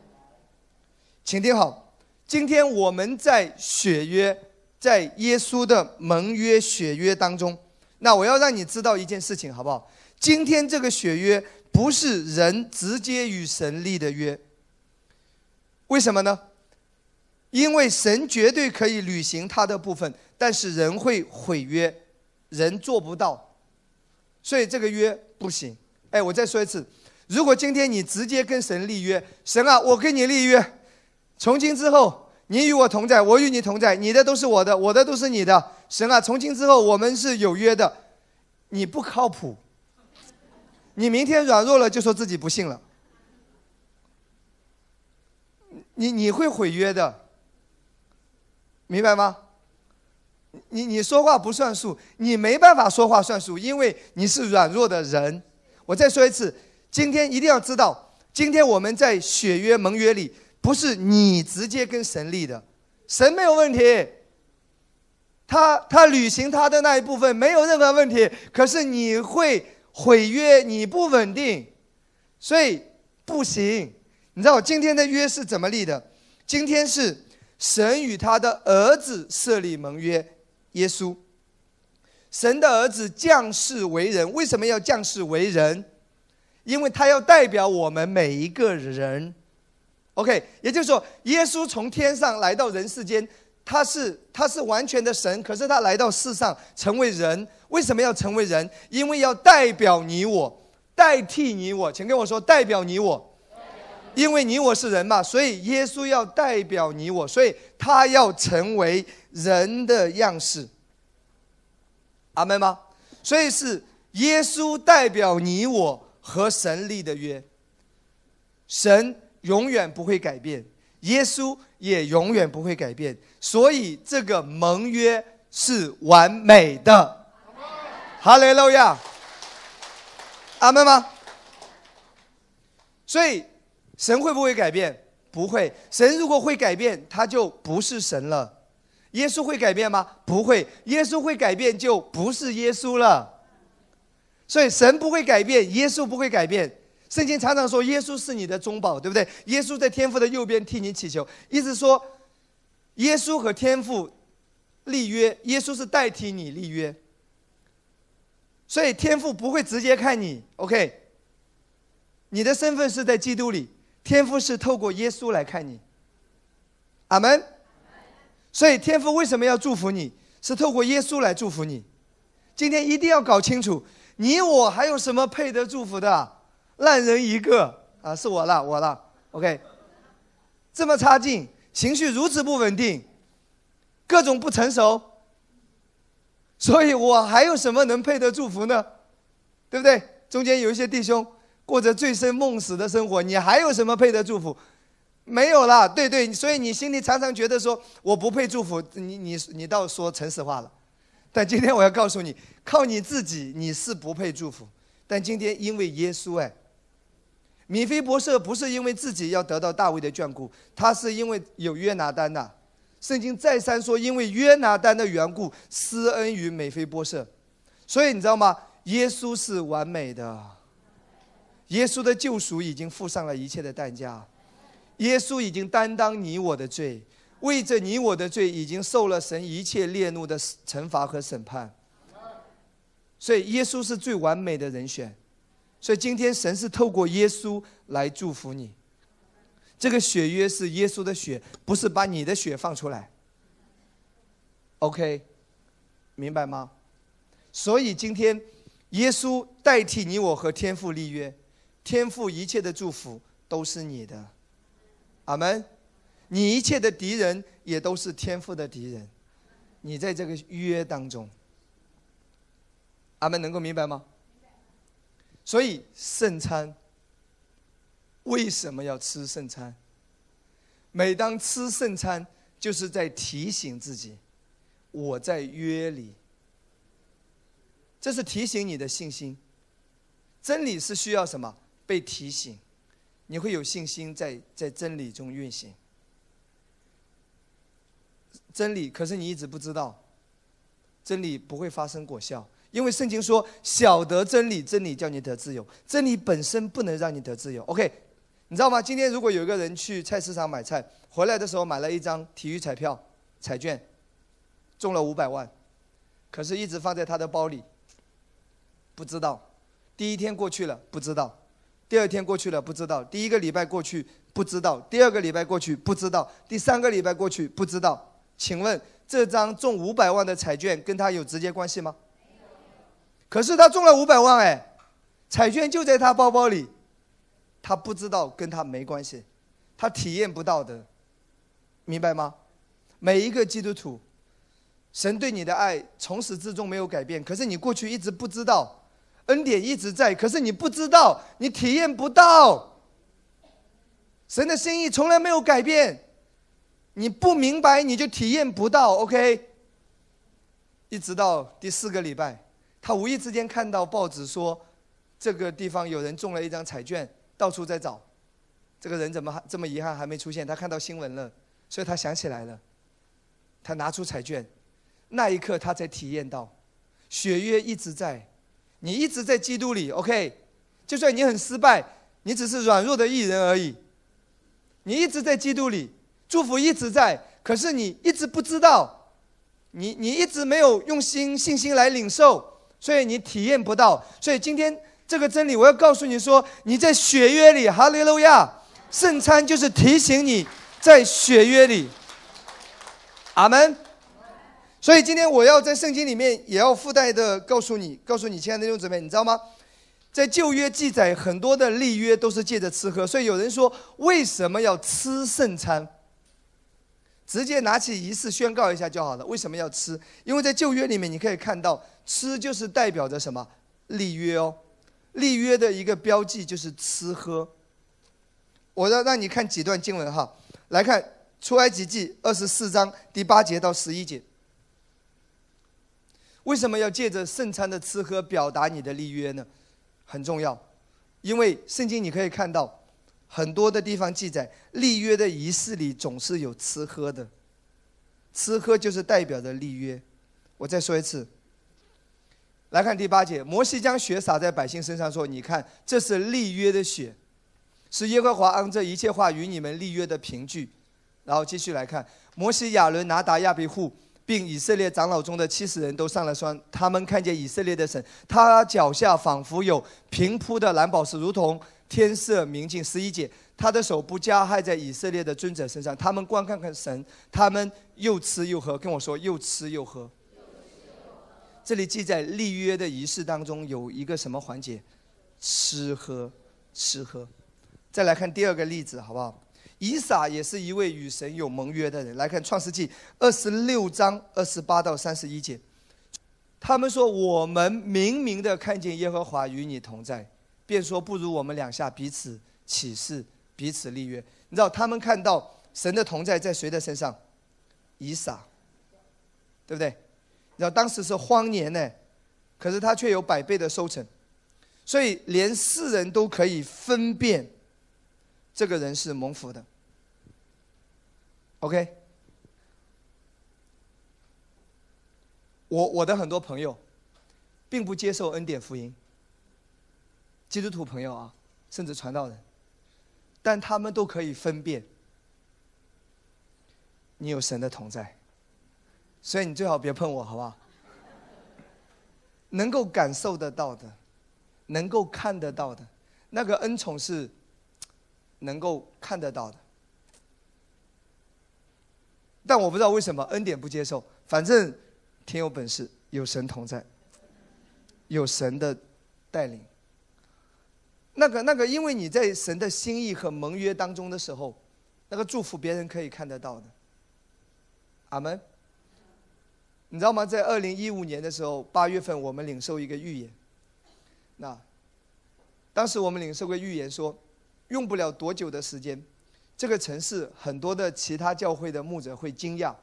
请听好，今天我们在血约，在耶稣的盟约血约当中，那我要让你知道一件事情，好不好？今天这个血约不是人直接与神立的约，为什么呢？因为神绝对可以履行他的部分，但是人会毁约，人做不到，所以这个约不行。哎，我再说一次，如果今天你直接跟神立约，神啊，我跟你立约，从今之后你与我同在，我与你同在，你的都是我的，我的都是你的，神啊，从今之后我们是有约的，你不靠谱，你明天软弱了就说自己不信了，你你会毁约的。明白吗？你你说话不算数，你没办法说话算数，因为你是软弱的人。我再说一次，今天一定要知道，今天我们在血约盟约里，不是你直接跟神立的，神没有问题，他他履行他的那一部分没有任何问题。可是你会毁约，你不稳定，所以不行。你知道今天的约是怎么立的？今天是。神与他的儿子设立盟约，耶稣。神的儿子降世为人，为什么要降世为人？因为他要代表我们每一个人。OK，也就是说，耶稣从天上来到人世间，他是他是完全的神，可是他来到世上成为人。为什么要成为人？因为要代表你我，代替你我。请跟我说，代表你我。因为你我是人嘛，所以耶稣要代表你我，所以他要成为人的样式。阿门吗？所以是耶稣代表你我和神立的约。神永远不会改变，耶稣也永远不会改变，所以这个盟约是完美的。哈利路亚。阿门吗？所以。神会不会改变？不会。神如果会改变，他就不是神了。耶稣会改变吗？不会。耶稣会改变，就不是耶稣了。所以神不会改变，耶稣不会改变。圣经常常说耶稣是你的中保，对不对？耶稣在天父的右边替你祈求，意思说，耶稣和天父立约，耶稣是代替你立约。所以天父不会直接看你，OK？你的身份是在基督里。天父是透过耶稣来看你，阿门。所以天父为什么要祝福你？是透过耶稣来祝福你。今天一定要搞清楚，你我还有什么配得祝福的？烂人一个啊！是我了，我了。OK，这么差劲，情绪如此不稳定，各种不成熟，所以我还有什么能配得祝福呢？对不对？中间有一些弟兄。过着醉生梦死的生活，你还有什么配得祝福？没有了，对对，所以你心里常常觉得说我不配祝福，你你你倒说诚实话了。但今天我要告诉你，靠你自己你是不配祝福。但今天因为耶稣哎，米菲博士不是因为自己要得到大卫的眷顾，他是因为有约拿丹呐。圣经再三说，因为约拿丹的缘故施恩于美菲波设，所以你知道吗？耶稣是完美的。耶稣的救赎已经付上了一切的代价，耶稣已经担当你我的罪，为着你我的罪已经受了神一切烈怒的惩罚和审判。所以耶稣是最完美的人选，所以今天神是透过耶稣来祝福你。这个血约是耶稣的血，不是把你的血放出来。OK，明白吗？所以今天耶稣代替你我和天父立约。天赋一切的祝福都是你的，阿门。你一切的敌人也都是天赋的敌人。你在这个约当中，阿门，能够明白吗？所以圣餐为什么要吃圣餐？每当吃圣餐，就是在提醒自己，我在约里。这是提醒你的信心。真理是需要什么？被提醒，你会有信心在在真理中运行。真理，可是你一直不知道，真理不会发生果效，因为圣经说：“晓得真理，真理叫你得自由。”真理本身不能让你得自由。OK，你知道吗？今天如果有一个人去菜市场买菜，回来的时候买了一张体育彩票彩券，中了五百万，可是一直放在他的包里，不知道。第一天过去了，不知道；第二天过去了，不知道；第一个礼拜过去，不知道；第二个礼拜过去，不知道；第三个礼拜过去，不知道。请问这张中五百万的彩券跟他有直接关系吗？可是他中了五百万哎，彩券就在他包包里，他不知道跟他没关系，他体验不到的，明白吗？每一个基督徒，神对你的爱从始至终没有改变，可是你过去一直不知道，恩典一直在，可是你不知道，你体验不到，神的心意从来没有改变。你不明白，你就体验不到。OK，一直到第四个礼拜，他无意之间看到报纸说，这个地方有人中了一张彩券，到处在找，这个人怎么还这么遗憾还没出现？他看到新闻了，所以他想起来了，他拿出彩券，那一刻他才体验到，血约一直在，你一直在基督里。OK，就算你很失败，你只是软弱的艺人而已，你一直在基督里。祝福一直在，可是你一直不知道，你你一直没有用心信心来领受，所以你体验不到。所以今天这个真理，我要告诉你说，你在血约里，哈利路亚，圣餐就是提醒你在血约里。阿门。所以今天我要在圣经里面也要附带的告诉你，告诉你亲爱的弟兄姊妹，你知道吗？在旧约记载很多的立约都是借着吃喝，所以有人说为什么要吃圣餐？直接拿起仪式宣告一下就好了。为什么要吃？因为在旧约里面，你可以看到吃就是代表着什么立约哦。立约的一个标记就是吃喝。我要让你看几段经文哈，来看出埃及记二十四章第八节到十一节。为什么要借着圣餐的吃喝表达你的立约呢？很重要，因为圣经你可以看到。很多的地方记载，立约的仪式里总是有吃喝的，吃喝就是代表着立约。我再说一次，来看第八节，摩西将血洒在百姓身上，说：“你看，这是立约的血，是耶和华按这一切话与你们立约的凭据。”然后继续来看，摩西、亚伦、拿达、亚比户，并以色列长老中的七十人都上了山，他们看见以色列的神，他脚下仿佛有平铺的蓝宝石，如同。天色明净，十一节，他的手不加害在以色列的尊者身上。他们观看看神，他们又吃又喝。跟我说，又吃又喝。这里记载立约的仪式当中有一个什么环节？吃喝，吃喝。再来看第二个例子，好不好？以撒也是一位与神有盟约的人。来看创世纪二十六章二十八到三十一节，他们说：“我们明明的看见耶和华与你同在。”便说不如我们两下彼此起誓，彼此立约。你知道他们看到神的同在在谁的身上？以撒，对不对？你知道当时是荒年呢，可是他却有百倍的收成，所以连世人都可以分辨这个人是蒙福的。OK，我我的很多朋友并不接受恩典福音。基督徒朋友啊，甚至传道人，但他们都可以分辨，你有神的同在，所以你最好别碰我，好不好？<laughs> 能够感受得到的，能够看得到的，那个恩宠是能够看得到的。但我不知道为什么恩典不接受，反正挺有本事，有神同在，有神的带领。那个那个，因为你在神的心意和盟约当中的时候，那个祝福别人可以看得到的。阿门。你知道吗？在二零一五年的时候，八月份我们领受一个预言。那当时我们领受个预言说，用不了多久的时间，这个城市很多的其他教会的牧者会惊讶，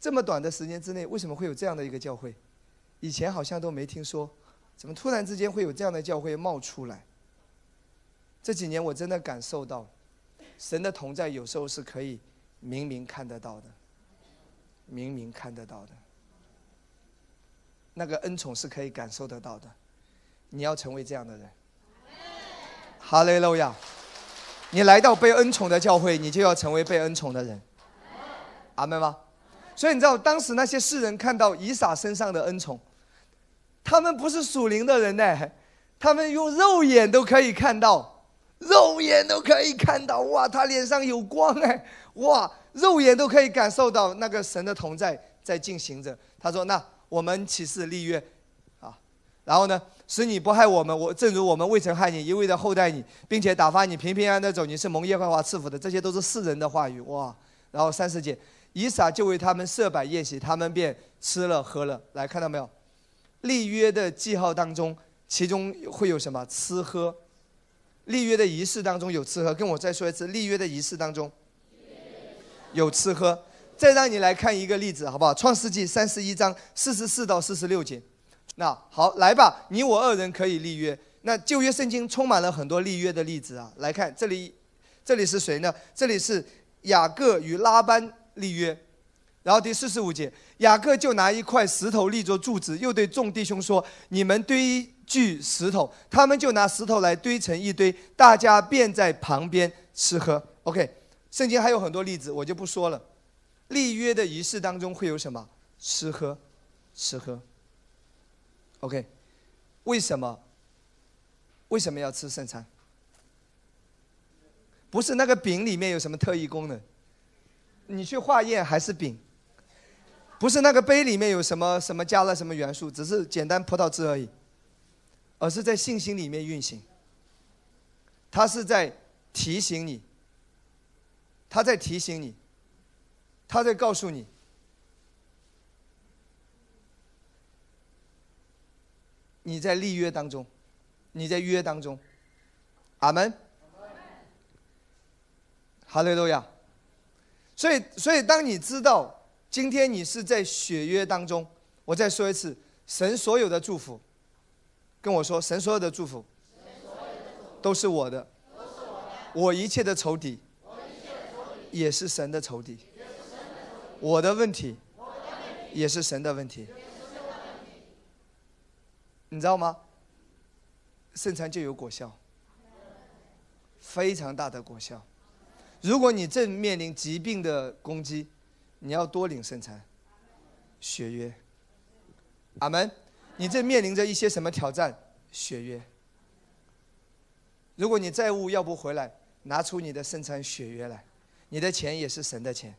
这么短的时间之内，为什么会有这样的一个教会？以前好像都没听说，怎么突然之间会有这样的教会冒出来？这几年我真的感受到，神的同在有时候是可以明明看得到的，明明看得到的。那个恩宠是可以感受得到的，你要成为这样的人。哈雷路亚！你来到被恩宠的教会，你就要成为被恩宠的人。阿门吗？所以你知道，当时那些世人看到以撒身上的恩宠，他们不是属灵的人呢，他们用肉眼都可以看到，肉眼都可以看到，哇，他脸上有光哎，哇，肉眼都可以感受到那个神的同在在进行着。他说：“那。”我们起誓立约，啊，然后呢，使你不害我们，我正如我们未曾害你，一味的厚待你，并且打发你平平安安的走，你是蒙耶和华赐福的，这些都是世人的话语哇。然后三十节，以撒就为他们设摆宴席，他们便吃了喝了。来看到没有？立约的记号当中，其中会有什么吃喝？立约的仪式当中有吃喝，跟我再说一次，立约的仪式当中有吃喝。再让你来看一个例子，好不好？创世纪三十一章四十四到四十六节。那好，来吧，你我二人可以立约。那旧约圣经充满了很多立约的例子啊。来看这里，这里是谁呢？这里是雅各与拉班立约。然后第四十五节，雅各就拿一块石头立作柱子，又对众弟兄说：“你们堆聚石头。”他们就拿石头来堆成一堆，大家便在旁边吃喝。OK，圣经还有很多例子，我就不说了。立约的仪式当中会有什么？吃喝，吃喝。OK，为什么？为什么要吃圣餐？不是那个饼里面有什么特异功能？你去化验还是饼？不是那个杯里面有什么什么加了什么元素，只是简单葡萄汁而已，而是在信心里面运行。他是在提醒你，他在提醒你。他在告诉你，你在立约当中，你在约当中，阿门。哈利路亚。所以，所以当你知道今天你是在血约当中，我再说一次，神所有的祝福，跟我说，神所有的祝福，都是我的，我一切的仇敌，也是神的仇敌。我的问题，也是神的问题，你知道吗？圣餐就有果效，非常大的果效。如果你正面临疾病的攻击，你要多领圣餐，血约。阿门。你正面临着一些什么挑战？血约。如果你债务要不回来，拿出你的圣餐血约来，你的钱也是神的钱。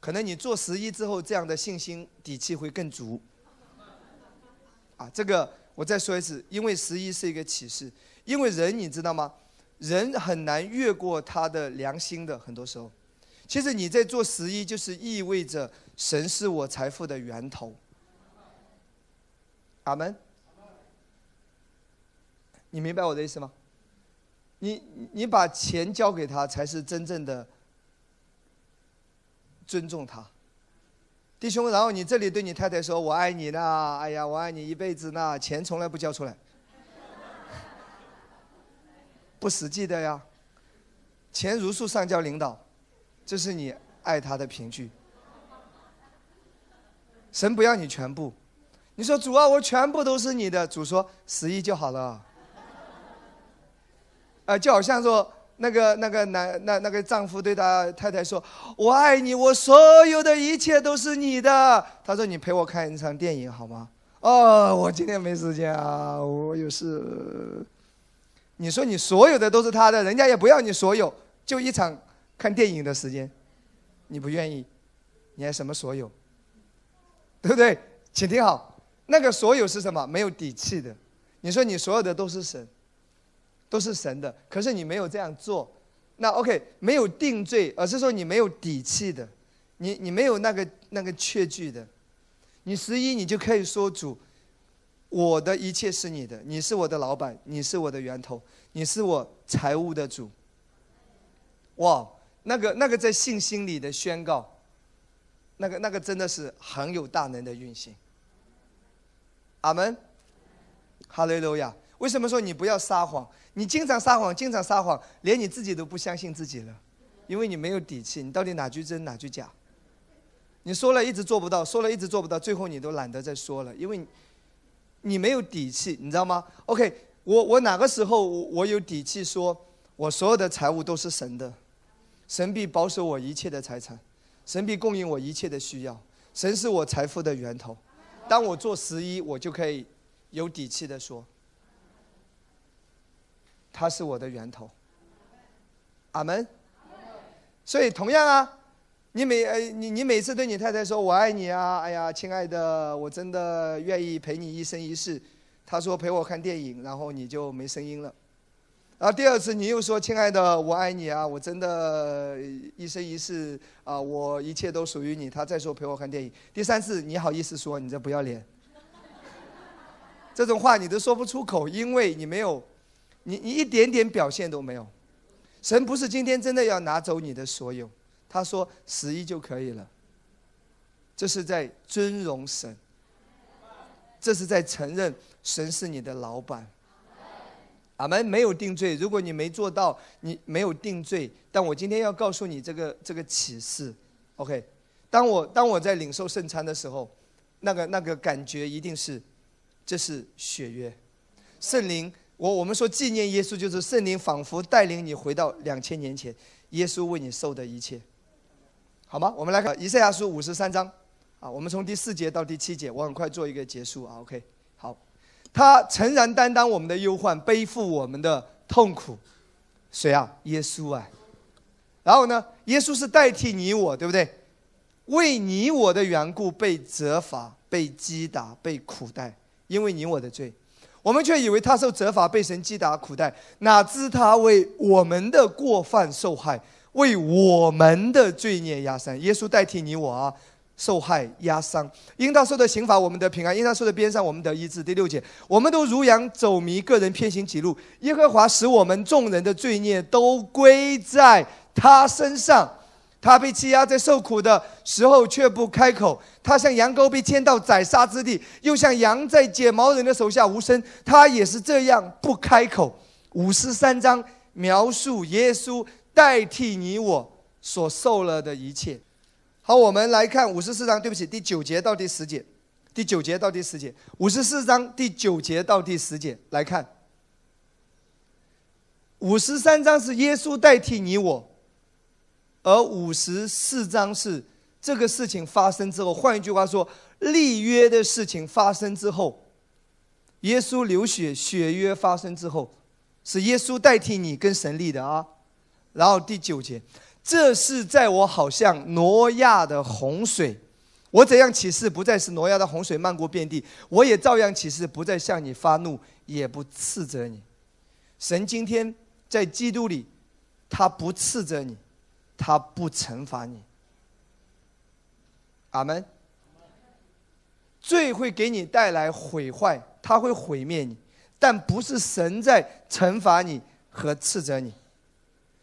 可能你做十一之后，这样的信心底气会更足。啊，这个我再说一次，因为十一是一个启示，因为人你知道吗？人很难越过他的良心的，很多时候。其实你在做十一，就是意味着神是我财富的源头。阿门。你明白我的意思吗？你你把钱交给他，才是真正的。尊重他，弟兄。然后你这里对你太太说：“我爱你呢，哎呀，我爱你一辈子呢。”钱从来不交出来，<laughs> 不实际的呀。钱如数上交领导，这是你爱他的凭据。神不要你全部，你说主啊，我全部都是你的。主说十一就好了。啊，就好像说。那个那个男那那个丈夫对他太太说：“我爱你，我所有的一切都是你的。”他说：“你陪我看一场电影好吗？”哦，我今天没时间啊，我有事。你说你所有的都是他的，人家也不要你所有，就一场看电影的时间，你不愿意，你还什么所有？对不对？请听好，那个所有是什么？没有底气的。你说你所有的都是神。都是神的，可是你没有这样做，那 OK，没有定罪，而是说你没有底气的，你你没有那个那个确据的。你十一，你就可以说主，我的一切是你的，你是我的老板，你是我的源头，你是我财务的主。哇，那个那个在信心里的宣告，那个那个真的是很有大能的运行。阿门，哈利路亚。为什么说你不要撒谎？你经常撒谎，经常撒谎，连你自己都不相信自己了，因为你没有底气。你到底哪句真，哪句假？你说了一直做不到，说了一直做不到，最后你都懒得再说了，因为你没有底气，你知道吗？OK，我我哪个时候我我有底气说，我所有的财物都是神的，神必保守我一切的财产，神必供应我一切的需要，神是我财富的源头。当我做十一，我就可以有底气的说。他是我的源头，阿门。所以同样啊，你每呃你你每次对你太太说“我爱你啊”，哎呀，亲爱的，我真的愿意陪你一生一世。他说陪我看电影，然后你就没声音了。然后第二次你又说“亲爱的，我爱你啊”，我真的一生一世啊，我一切都属于你。他再说陪我看电影，第三次你好意思说？你这不要脸，这种话你都说不出口，因为你没有。你你一点点表现都没有，神不是今天真的要拿走你的所有，他说十一就可以了。这是在尊荣神，这是在承认神是你的老板。俺们没有定罪，如果你没做到，你没有定罪。但我今天要告诉你这个这个启示，OK？当我当我在领受圣餐的时候，那个那个感觉一定是，这是血约，圣灵。我我们说纪念耶稣，就是圣灵仿佛带领你回到两千年前，耶稣为你受的一切，好吗？我们来看以赛亚书五十三章，啊，我们从第四节到第七节，我很快做一个结束啊。OK，好，他诚然担当我们的忧患，背负我们的痛苦，谁啊？耶稣啊。然后呢，耶稣是代替你我，对不对？为你我的缘故被责罚、被击打、被苦待，因为你我的罪。我们却以为他受责罚，被神击打苦待，哪知他为我们的过犯受害，为我们的罪孽压伤。耶稣代替你我啊，受害压伤，因他受的刑罚，我们的平安；因他受的鞭伤，我们的医治。第六节，我们都如羊走迷，个人偏行己路。耶和华使我们众人的罪孽都归在他身上。他被欺压，在受苦的时候却不开口；他像羊羔被牵到宰杀之地，又像羊在剪毛人的手下无声。他也是这样不开口。五十三章描述耶稣代替你我所受了的一切。好，我们来看五十四章，对不起，第九节到第十节，第九节到第十节，五十四章第九节到第十节来看。五十三章是耶稣代替你我。而五十四章是这个事情发生之后，换一句话说，立约的事情发生之后，耶稣流血，血约发生之后，是耶稣代替你跟神立的啊。然后第九节，这是在我好像挪亚的洪水，我怎样起誓不再是挪亚的洪水漫过遍地，我也照样起誓不再向你发怒，也不斥责你。神今天在基督里，他不斥责你。他不惩罚你，阿门。罪会给你带来毁坏，他会毁灭你，但不是神在惩罚你和斥责你。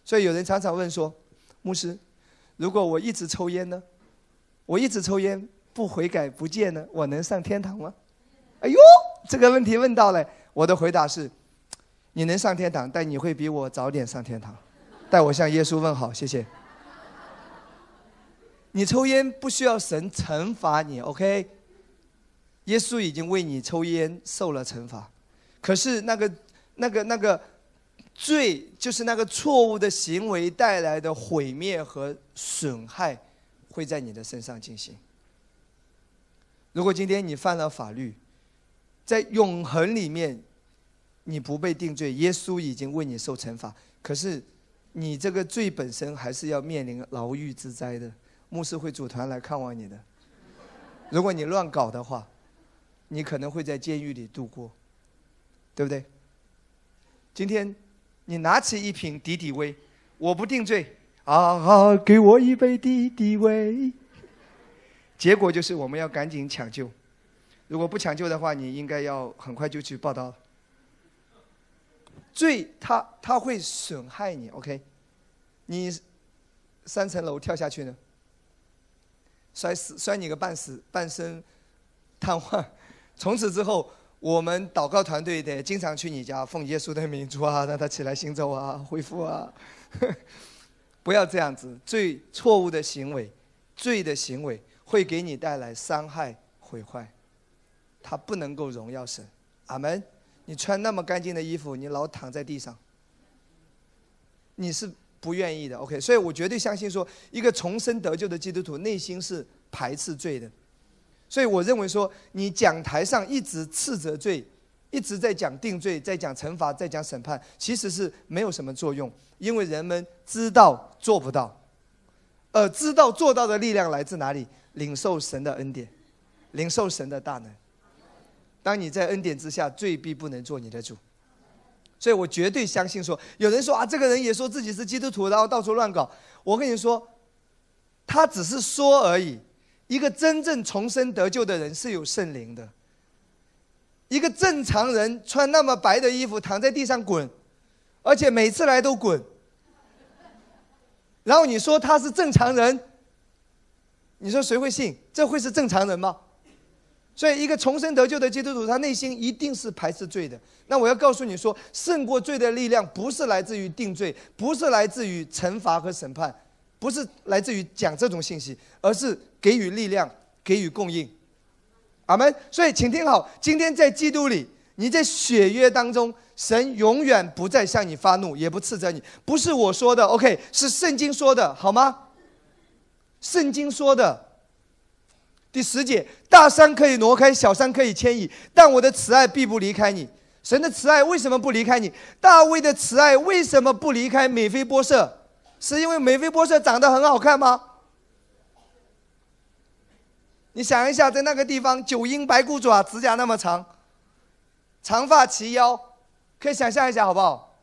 所以有人常常问说：“牧师，如果我一直抽烟呢？我一直抽烟不悔改不戒呢？我能上天堂吗？”哎呦，这个问题问到了。我的回答是：你能上天堂，但你会比我早点上天堂。代我向耶稣问好，谢谢。你抽烟不需要神惩罚你，OK？耶稣已经为你抽烟受了惩罚，可是那个、那个、那个罪，就是那个错误的行为带来的毁灭和损害，会在你的身上进行。如果今天你犯了法律，在永恒里面你不被定罪，耶稣已经为你受惩罚，可是你这个罪本身还是要面临牢狱之灾的。牧师会组团来看望你的。如果你乱搞的话，你可能会在监狱里度过，对不对？今天，你拿起一瓶敌敌畏，我不定罪啊啊，给我一杯敌敌畏。结果就是我们要赶紧抢救，如果不抢救的话，你应该要很快就去报道。罪，它它会损害你，OK？你三层楼跳下去呢，摔死摔你个半死，半身瘫痪。<laughs> 从此之后，我们祷告团队得经常去你家，奉耶稣的名，主啊，<laughs> 让他起来行走啊，恢复啊。<laughs> 不要这样子，最错误的行为，罪的行为会给你带来伤害毁坏，他不能够荣耀神。阿门。你穿那么干净的衣服，你老躺在地上，你是不愿意的。OK，所以我绝对相信说，一个重生得救的基督徒内心是排斥罪的。所以我认为说，你讲台上一直斥责罪，一直在讲定罪，在讲惩罚，在讲审判，其实是没有什么作用，因为人们知道做不到，而知道做到的力量来自哪里？领受神的恩典，领受神的大能。当你在恩典之下，罪必不能做你的主。所以我绝对相信说，有人说啊，这个人也说自己是基督徒，然后到处乱搞。我跟你说，他只是说而已。一个真正重生得救的人是有圣灵的。一个正常人穿那么白的衣服躺在地上滚，而且每次来都滚。然后你说他是正常人，你说谁会信？这会是正常人吗？所以，一个重生得救的基督徒，他内心一定是排斥罪的。那我要告诉你说，胜过罪的力量不是来自于定罪，不是来自于惩罚和审判，不是来自于讲这种信息，而是给予力量，给予供应。阿门。所以，请听好，今天在基督里，你在血约当中，神永远不再向你发怒，也不斥责你。不是我说的，OK，是圣经说的，好吗？圣经说的。第十节，大山可以挪开，小山可以迁移，但我的慈爱必不离开你。神的慈爱为什么不离开你？大卫的慈爱为什么不离开美菲波设？是因为美菲波设长得很好看吗？你想一下，在那个地方，九阴白骨爪，指甲那么长，长发齐腰，可以想象一下好不好？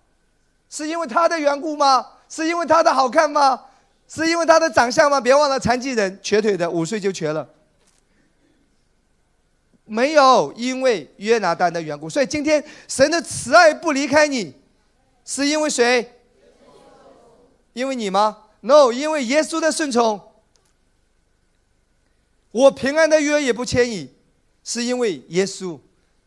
是因为他的缘故吗？是因为他的好看吗？是因为他的长相吗？别忘了，残疾人，瘸腿的，五岁就瘸了。没有，因为约拿丹的缘故，所以今天神的慈爱不离开你，是因为谁？因为你吗？No，因为耶稣的顺从。我平安的约也不迁移，是因为耶稣。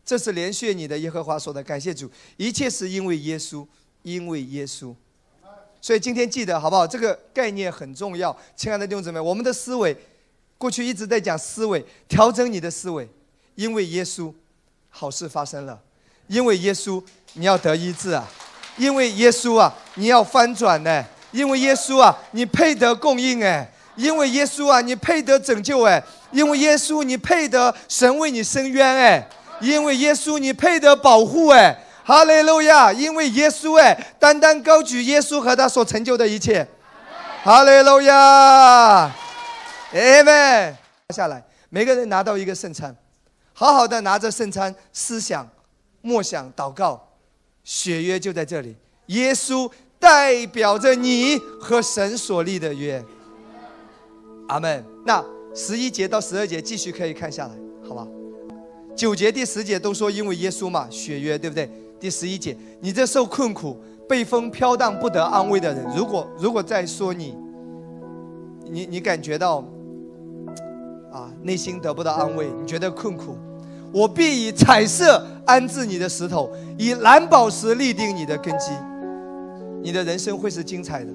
这是连续你的耶和华说的，感谢主，一切是因为耶稣，因为耶稣。所以今天记得好不好？这个概念很重要，亲爱的弟兄姊妹，我们的思维过去一直在讲思维，调整你的思维。因为耶稣，好事发生了；因为耶稣，你要得医治啊；因为耶稣啊，你要翻转呢；因为耶稣啊，你配得供应哎；因为耶稣啊，你配得拯救哎；因为耶稣，你配得神为你伸冤哎；因为耶稣，你配得保护哎。哈利路亚！因为耶稣哎，单单高举耶稣和他所成就的一切。哈利路亚！阿门。下来，每个人拿到一个圣餐。好好的拿着圣餐，思想、默想、祷告，血约就在这里。耶稣代表着你和神所立的约。阿门。那十一节到十二节继续可以看下来，好吧？九节、第十节都说因为耶稣嘛，血约对不对？第十一节，你这受困苦、被风飘荡不得安慰的人，如果如果再说你，你你感觉到啊，内心得不到安慰，你觉得困苦。我必以彩色安置你的石头，以蓝宝石立定你的根基，你的人生会是精彩的。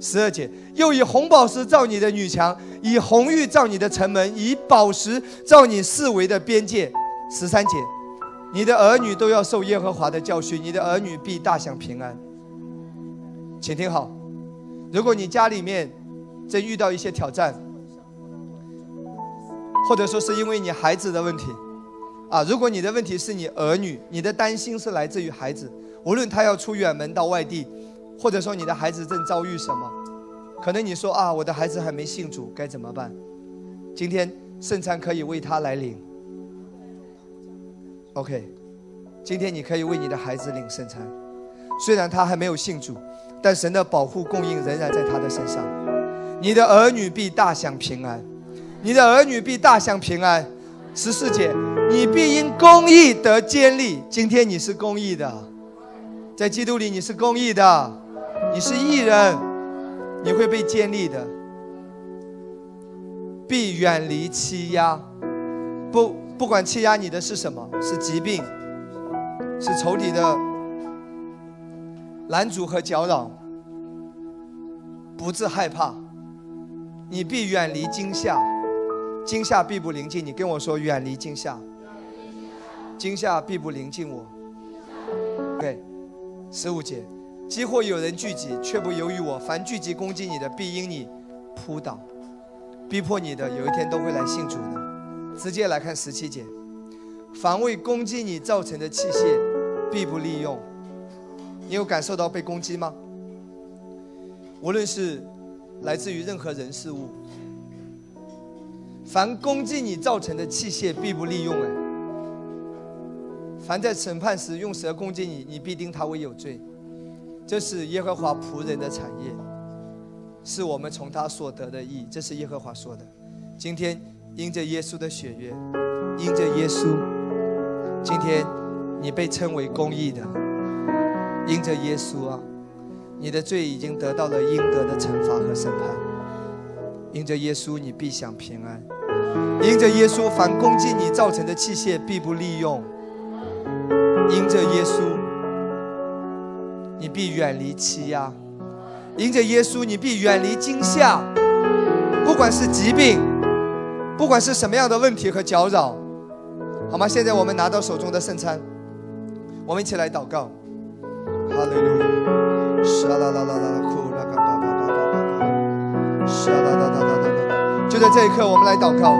十二节，又以红宝石造你的女墙，以红玉造你的城门，以宝石造你四围的边界。十三节，你的儿女都要受耶和华的教训，你的儿女必大享平安。请听好，如果你家里面正遇到一些挑战，或者说是因为你孩子的问题。啊，如果你的问题是你儿女，你的担心是来自于孩子，无论他要出远门到外地，或者说你的孩子正遭遇什么，可能你说啊，我的孩子还没信主，该怎么办？今天圣餐可以为他来领。OK，今天你可以为你的孩子领圣餐。虽然他还没有信主，但神的保护供应仍然在他的身上。你的儿女必大享平安，你的儿女必大享平安。十四节，你必因公义得坚立。今天你是公义的，在基督里你是公义的，你是义人，你会被建立的。必远离欺压，不不管欺压你的是什么，是疾病，是仇敌的拦阻和搅扰，不致害怕。你必远离惊吓，惊吓必不临近你。跟我说，远离惊吓，惊吓必不临近我。对，十五节，几或有人聚集，却不由于我。凡聚集攻击你的，必因你扑倒。逼迫你的，有一天都会来信主的。直接来看十七节，防卫攻击你造成的器械，必不利用。你有感受到被攻击吗？无论是来自于任何人事物，凡攻击你造成的器械，必不利用。哎，凡在审判时用蛇攻击你，你必定他为有罪。这是耶和华仆人的产业。是我们从他所得的义，这是耶和华说的。今天因着耶稣的血约，因着耶稣，今天你被称为公义的。因着耶稣啊，你的罪已经得到了应得的惩罚和审判。因着耶稣，你必享平安。因着耶稣，凡攻击你造成的器械必不利用。因着耶稣，你必远离欺压。迎着耶稣，你必远离惊吓，不管是疾病，不管是什么样的问题和搅扰，好吗？现在我们拿到手中的圣餐，我们一起来祷告。哈利路亚，沙啦啦啦啦，库拉嘎巴巴巴巴巴，沙啦啦啦啦啦。就在这一刻，我们来祷告。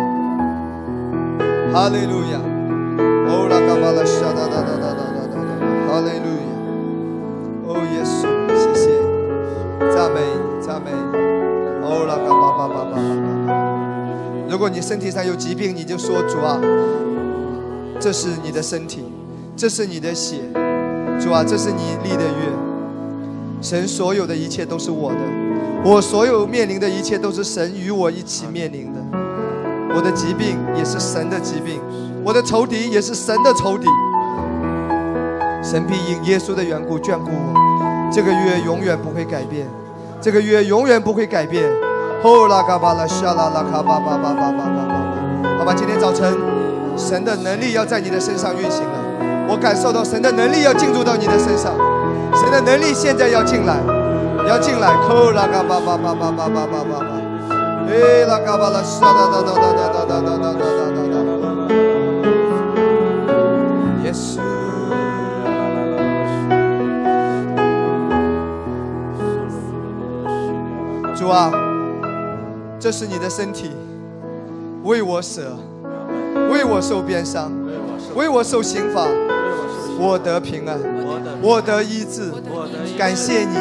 哈利路亚，哦拉嘎巴拉沙啦啦啦啦啦啦啦，哈利路亚，哦耶稣。谢谢赞美赞美，哦拉嘎巴巴巴巴。如果你身体上有疾病，你就说主啊，这是你的身体，这是你的血，主啊，这是你立的约。神所有的一切都是我的，我所有面临的一切都是神与我一起面临的。我的疾病也是神的疾病，我的仇敌也是神的仇敌。神必因耶稣的缘故眷顾我，这个约永远不会改变。这个约永远不会改变。后拉嘎巴拉沙拉拉卡巴巴巴巴巴巴巴。好吧，今天早晨，神的能力要在你的身上运行了。我感受到神的能力要进入到你的身上，神的能力现在要进来，要进来。扣拉嘎巴巴巴巴巴巴巴巴。哎，拉嘎巴拉沙哒哒哒哒哒哒哒哒哒哒哒。耶稣。主啊，这是你的身体，为我舍，为我受鞭伤，为我受刑罚，我得平安，我得医治，感谢你，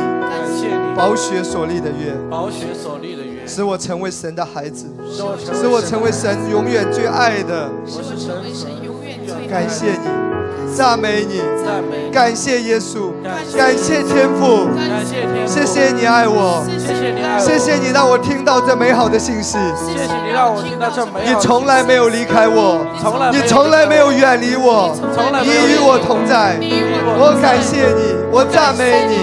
宝血所立的约，使我成为神的孩子，使我成为神永远最爱的，感谢你。赞美你，感谢耶稣，感谢。天父，谢谢你爱我，谢谢你让我听到这美好的信息，谢谢你让我听到这美好。你从来没有离开我，你从来没有远离我，你与我同在。我感谢你，我赞美你，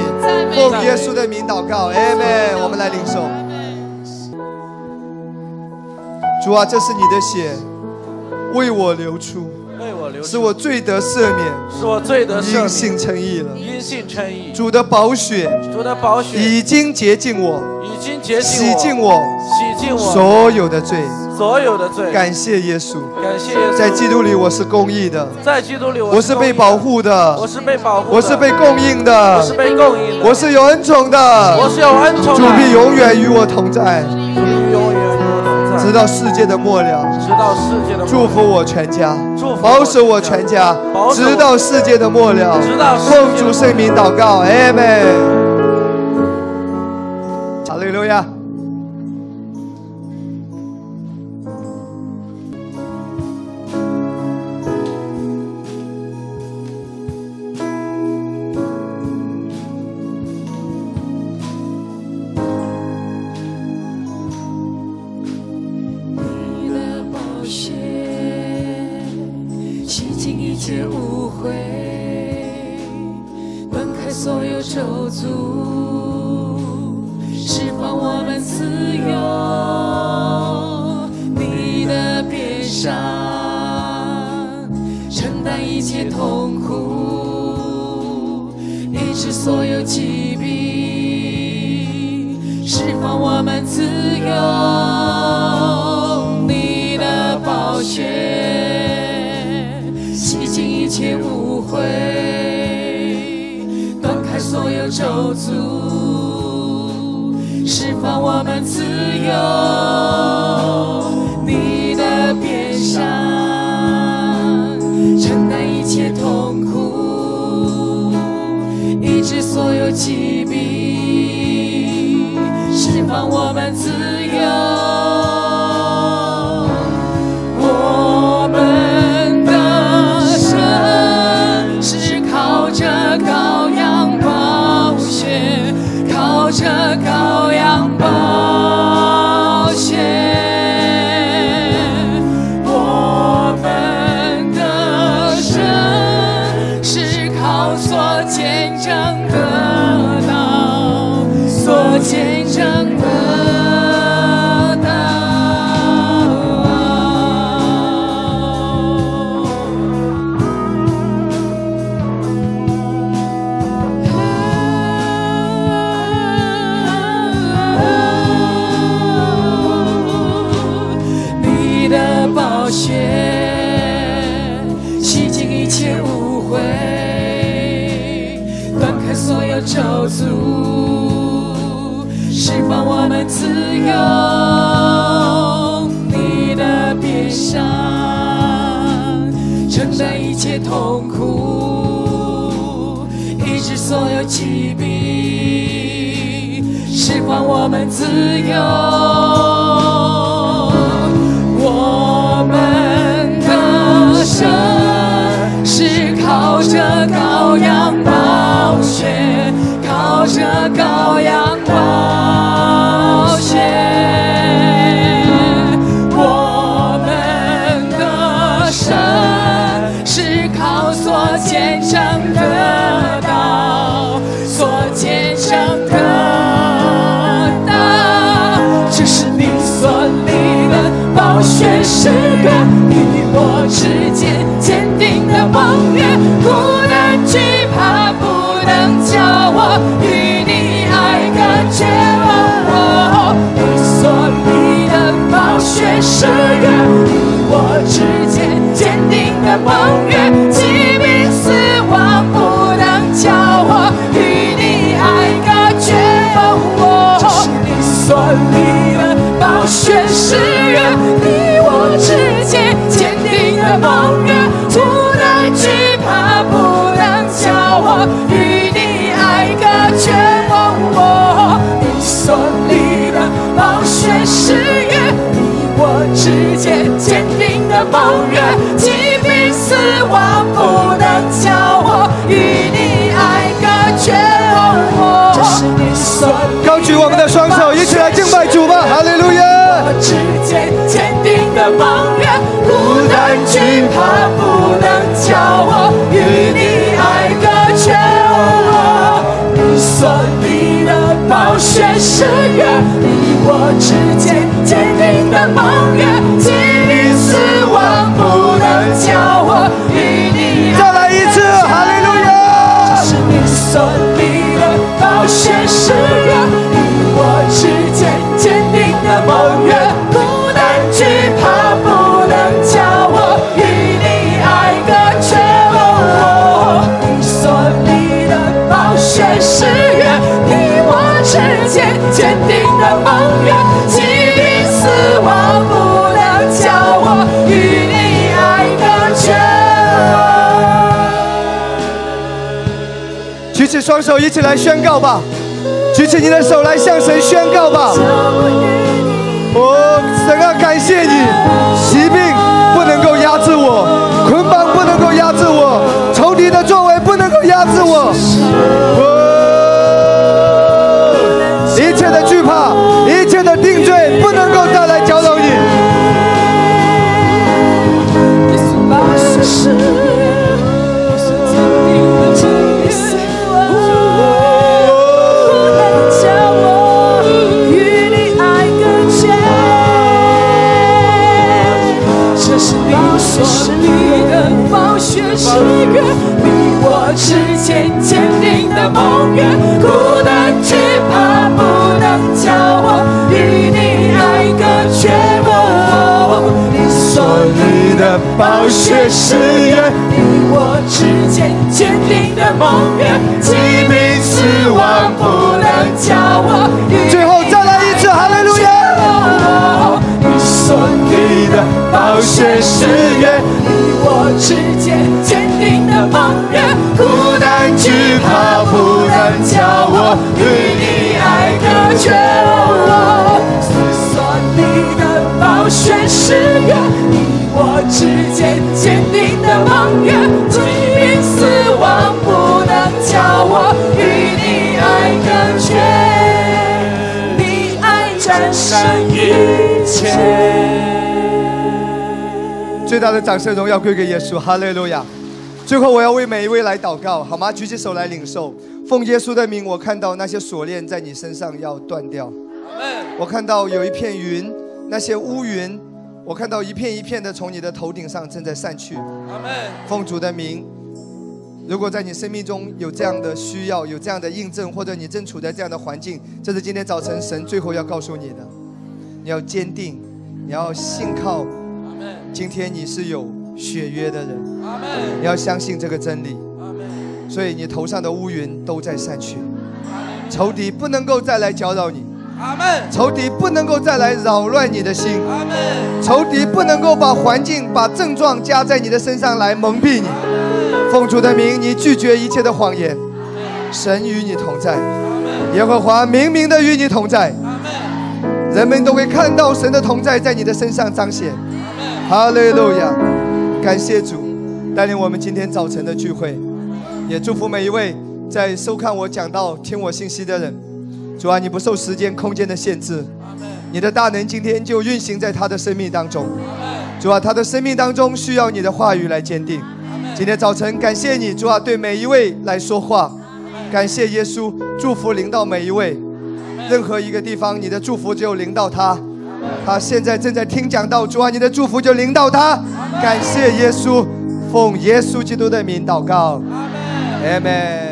奉耶稣的名祷告，Amen。我们来领受。主啊，这是你的血，为我流出。使我罪得赦免，使我罪得赦免，因信称义了，因信称义。主的宝血，主的宝血已经洁净我，已经洁净洗净我，洗净我。所有的罪，所有的罪。感谢耶稣，感谢耶稣。在基督里我是公义的，在基督里我是被保护的，我是被保护，我是被供应的，我是被供应的，我是有恩宠的，我是有恩宠的。主必永远与我同在。直到世界的末了，直到世界的祝福我全家，祝福保守我全家，直到世界的末了，奉主圣名祷告，阿门。哈利路亚。的，死亡不能叫我与你爱我。高举我们的双手，一起来敬拜主吧，哈利路亚！我之间坚定的，惧怕不能叫我与你爱我。你的，你我之间坚定的，是望不能叫我，一定要再来一次哈利路亚。双手一起来宣告吧，举起你的手来向神宣告吧。哦，神啊，感谢。你我之间坚定的盟约，孤单惧怕不能叫我与你爱隔绝。哦，你所立的宝血誓约，你我之间坚定的盟约，疾病死亡不能叫我与最后再来一次，哈利路亚！你所立的宝血誓约，你我之间战胜一切。最大的掌声荣耀归给耶稣，哈利路亚！最后，我要为每一位来祷告，好吗？举起手来领受，奉耶稣的名，我看到那些锁链在你身上要断掉。我看到有一片云，那些乌云，我看到一片一片的从你的头顶上正在散去。奉主的名，如果在你生命中有这样的需要，有这样的印证，或者你正处在这样的环境，这是今天早晨神最后要告诉你的。你要坚定，你要信靠。今天你是有血约的人，你要相信这个真理。所以你头上的乌云都在散去，仇敌不能够再来搅扰你，阿门，仇敌不能够再来扰乱你的心，阿门，仇敌不能够把环境、把症状加在你的身上来蒙蔽你。奉主的名，你拒绝一切的谎言，神与你同在，耶和华明明的与你同在，人们都会看到神的同在在你的身上彰显。哈利路亚！感谢主带领我们今天早晨的聚会，也祝福每一位在收看我讲道、听我信息的人。主啊，你不受时间、空间的限制，你的大能今天就运行在他的生命当中。主啊，他的生命当中需要你的话语来坚定。今天早晨，感谢你，主啊，对每一位来说话。感谢耶稣，祝福临到每一位。任何一个地方，你的祝福只有临到他。他现在正在听讲道，主啊，你的祝福就临到他。感谢耶稣，奉耶稣基督的名祷告，阿门。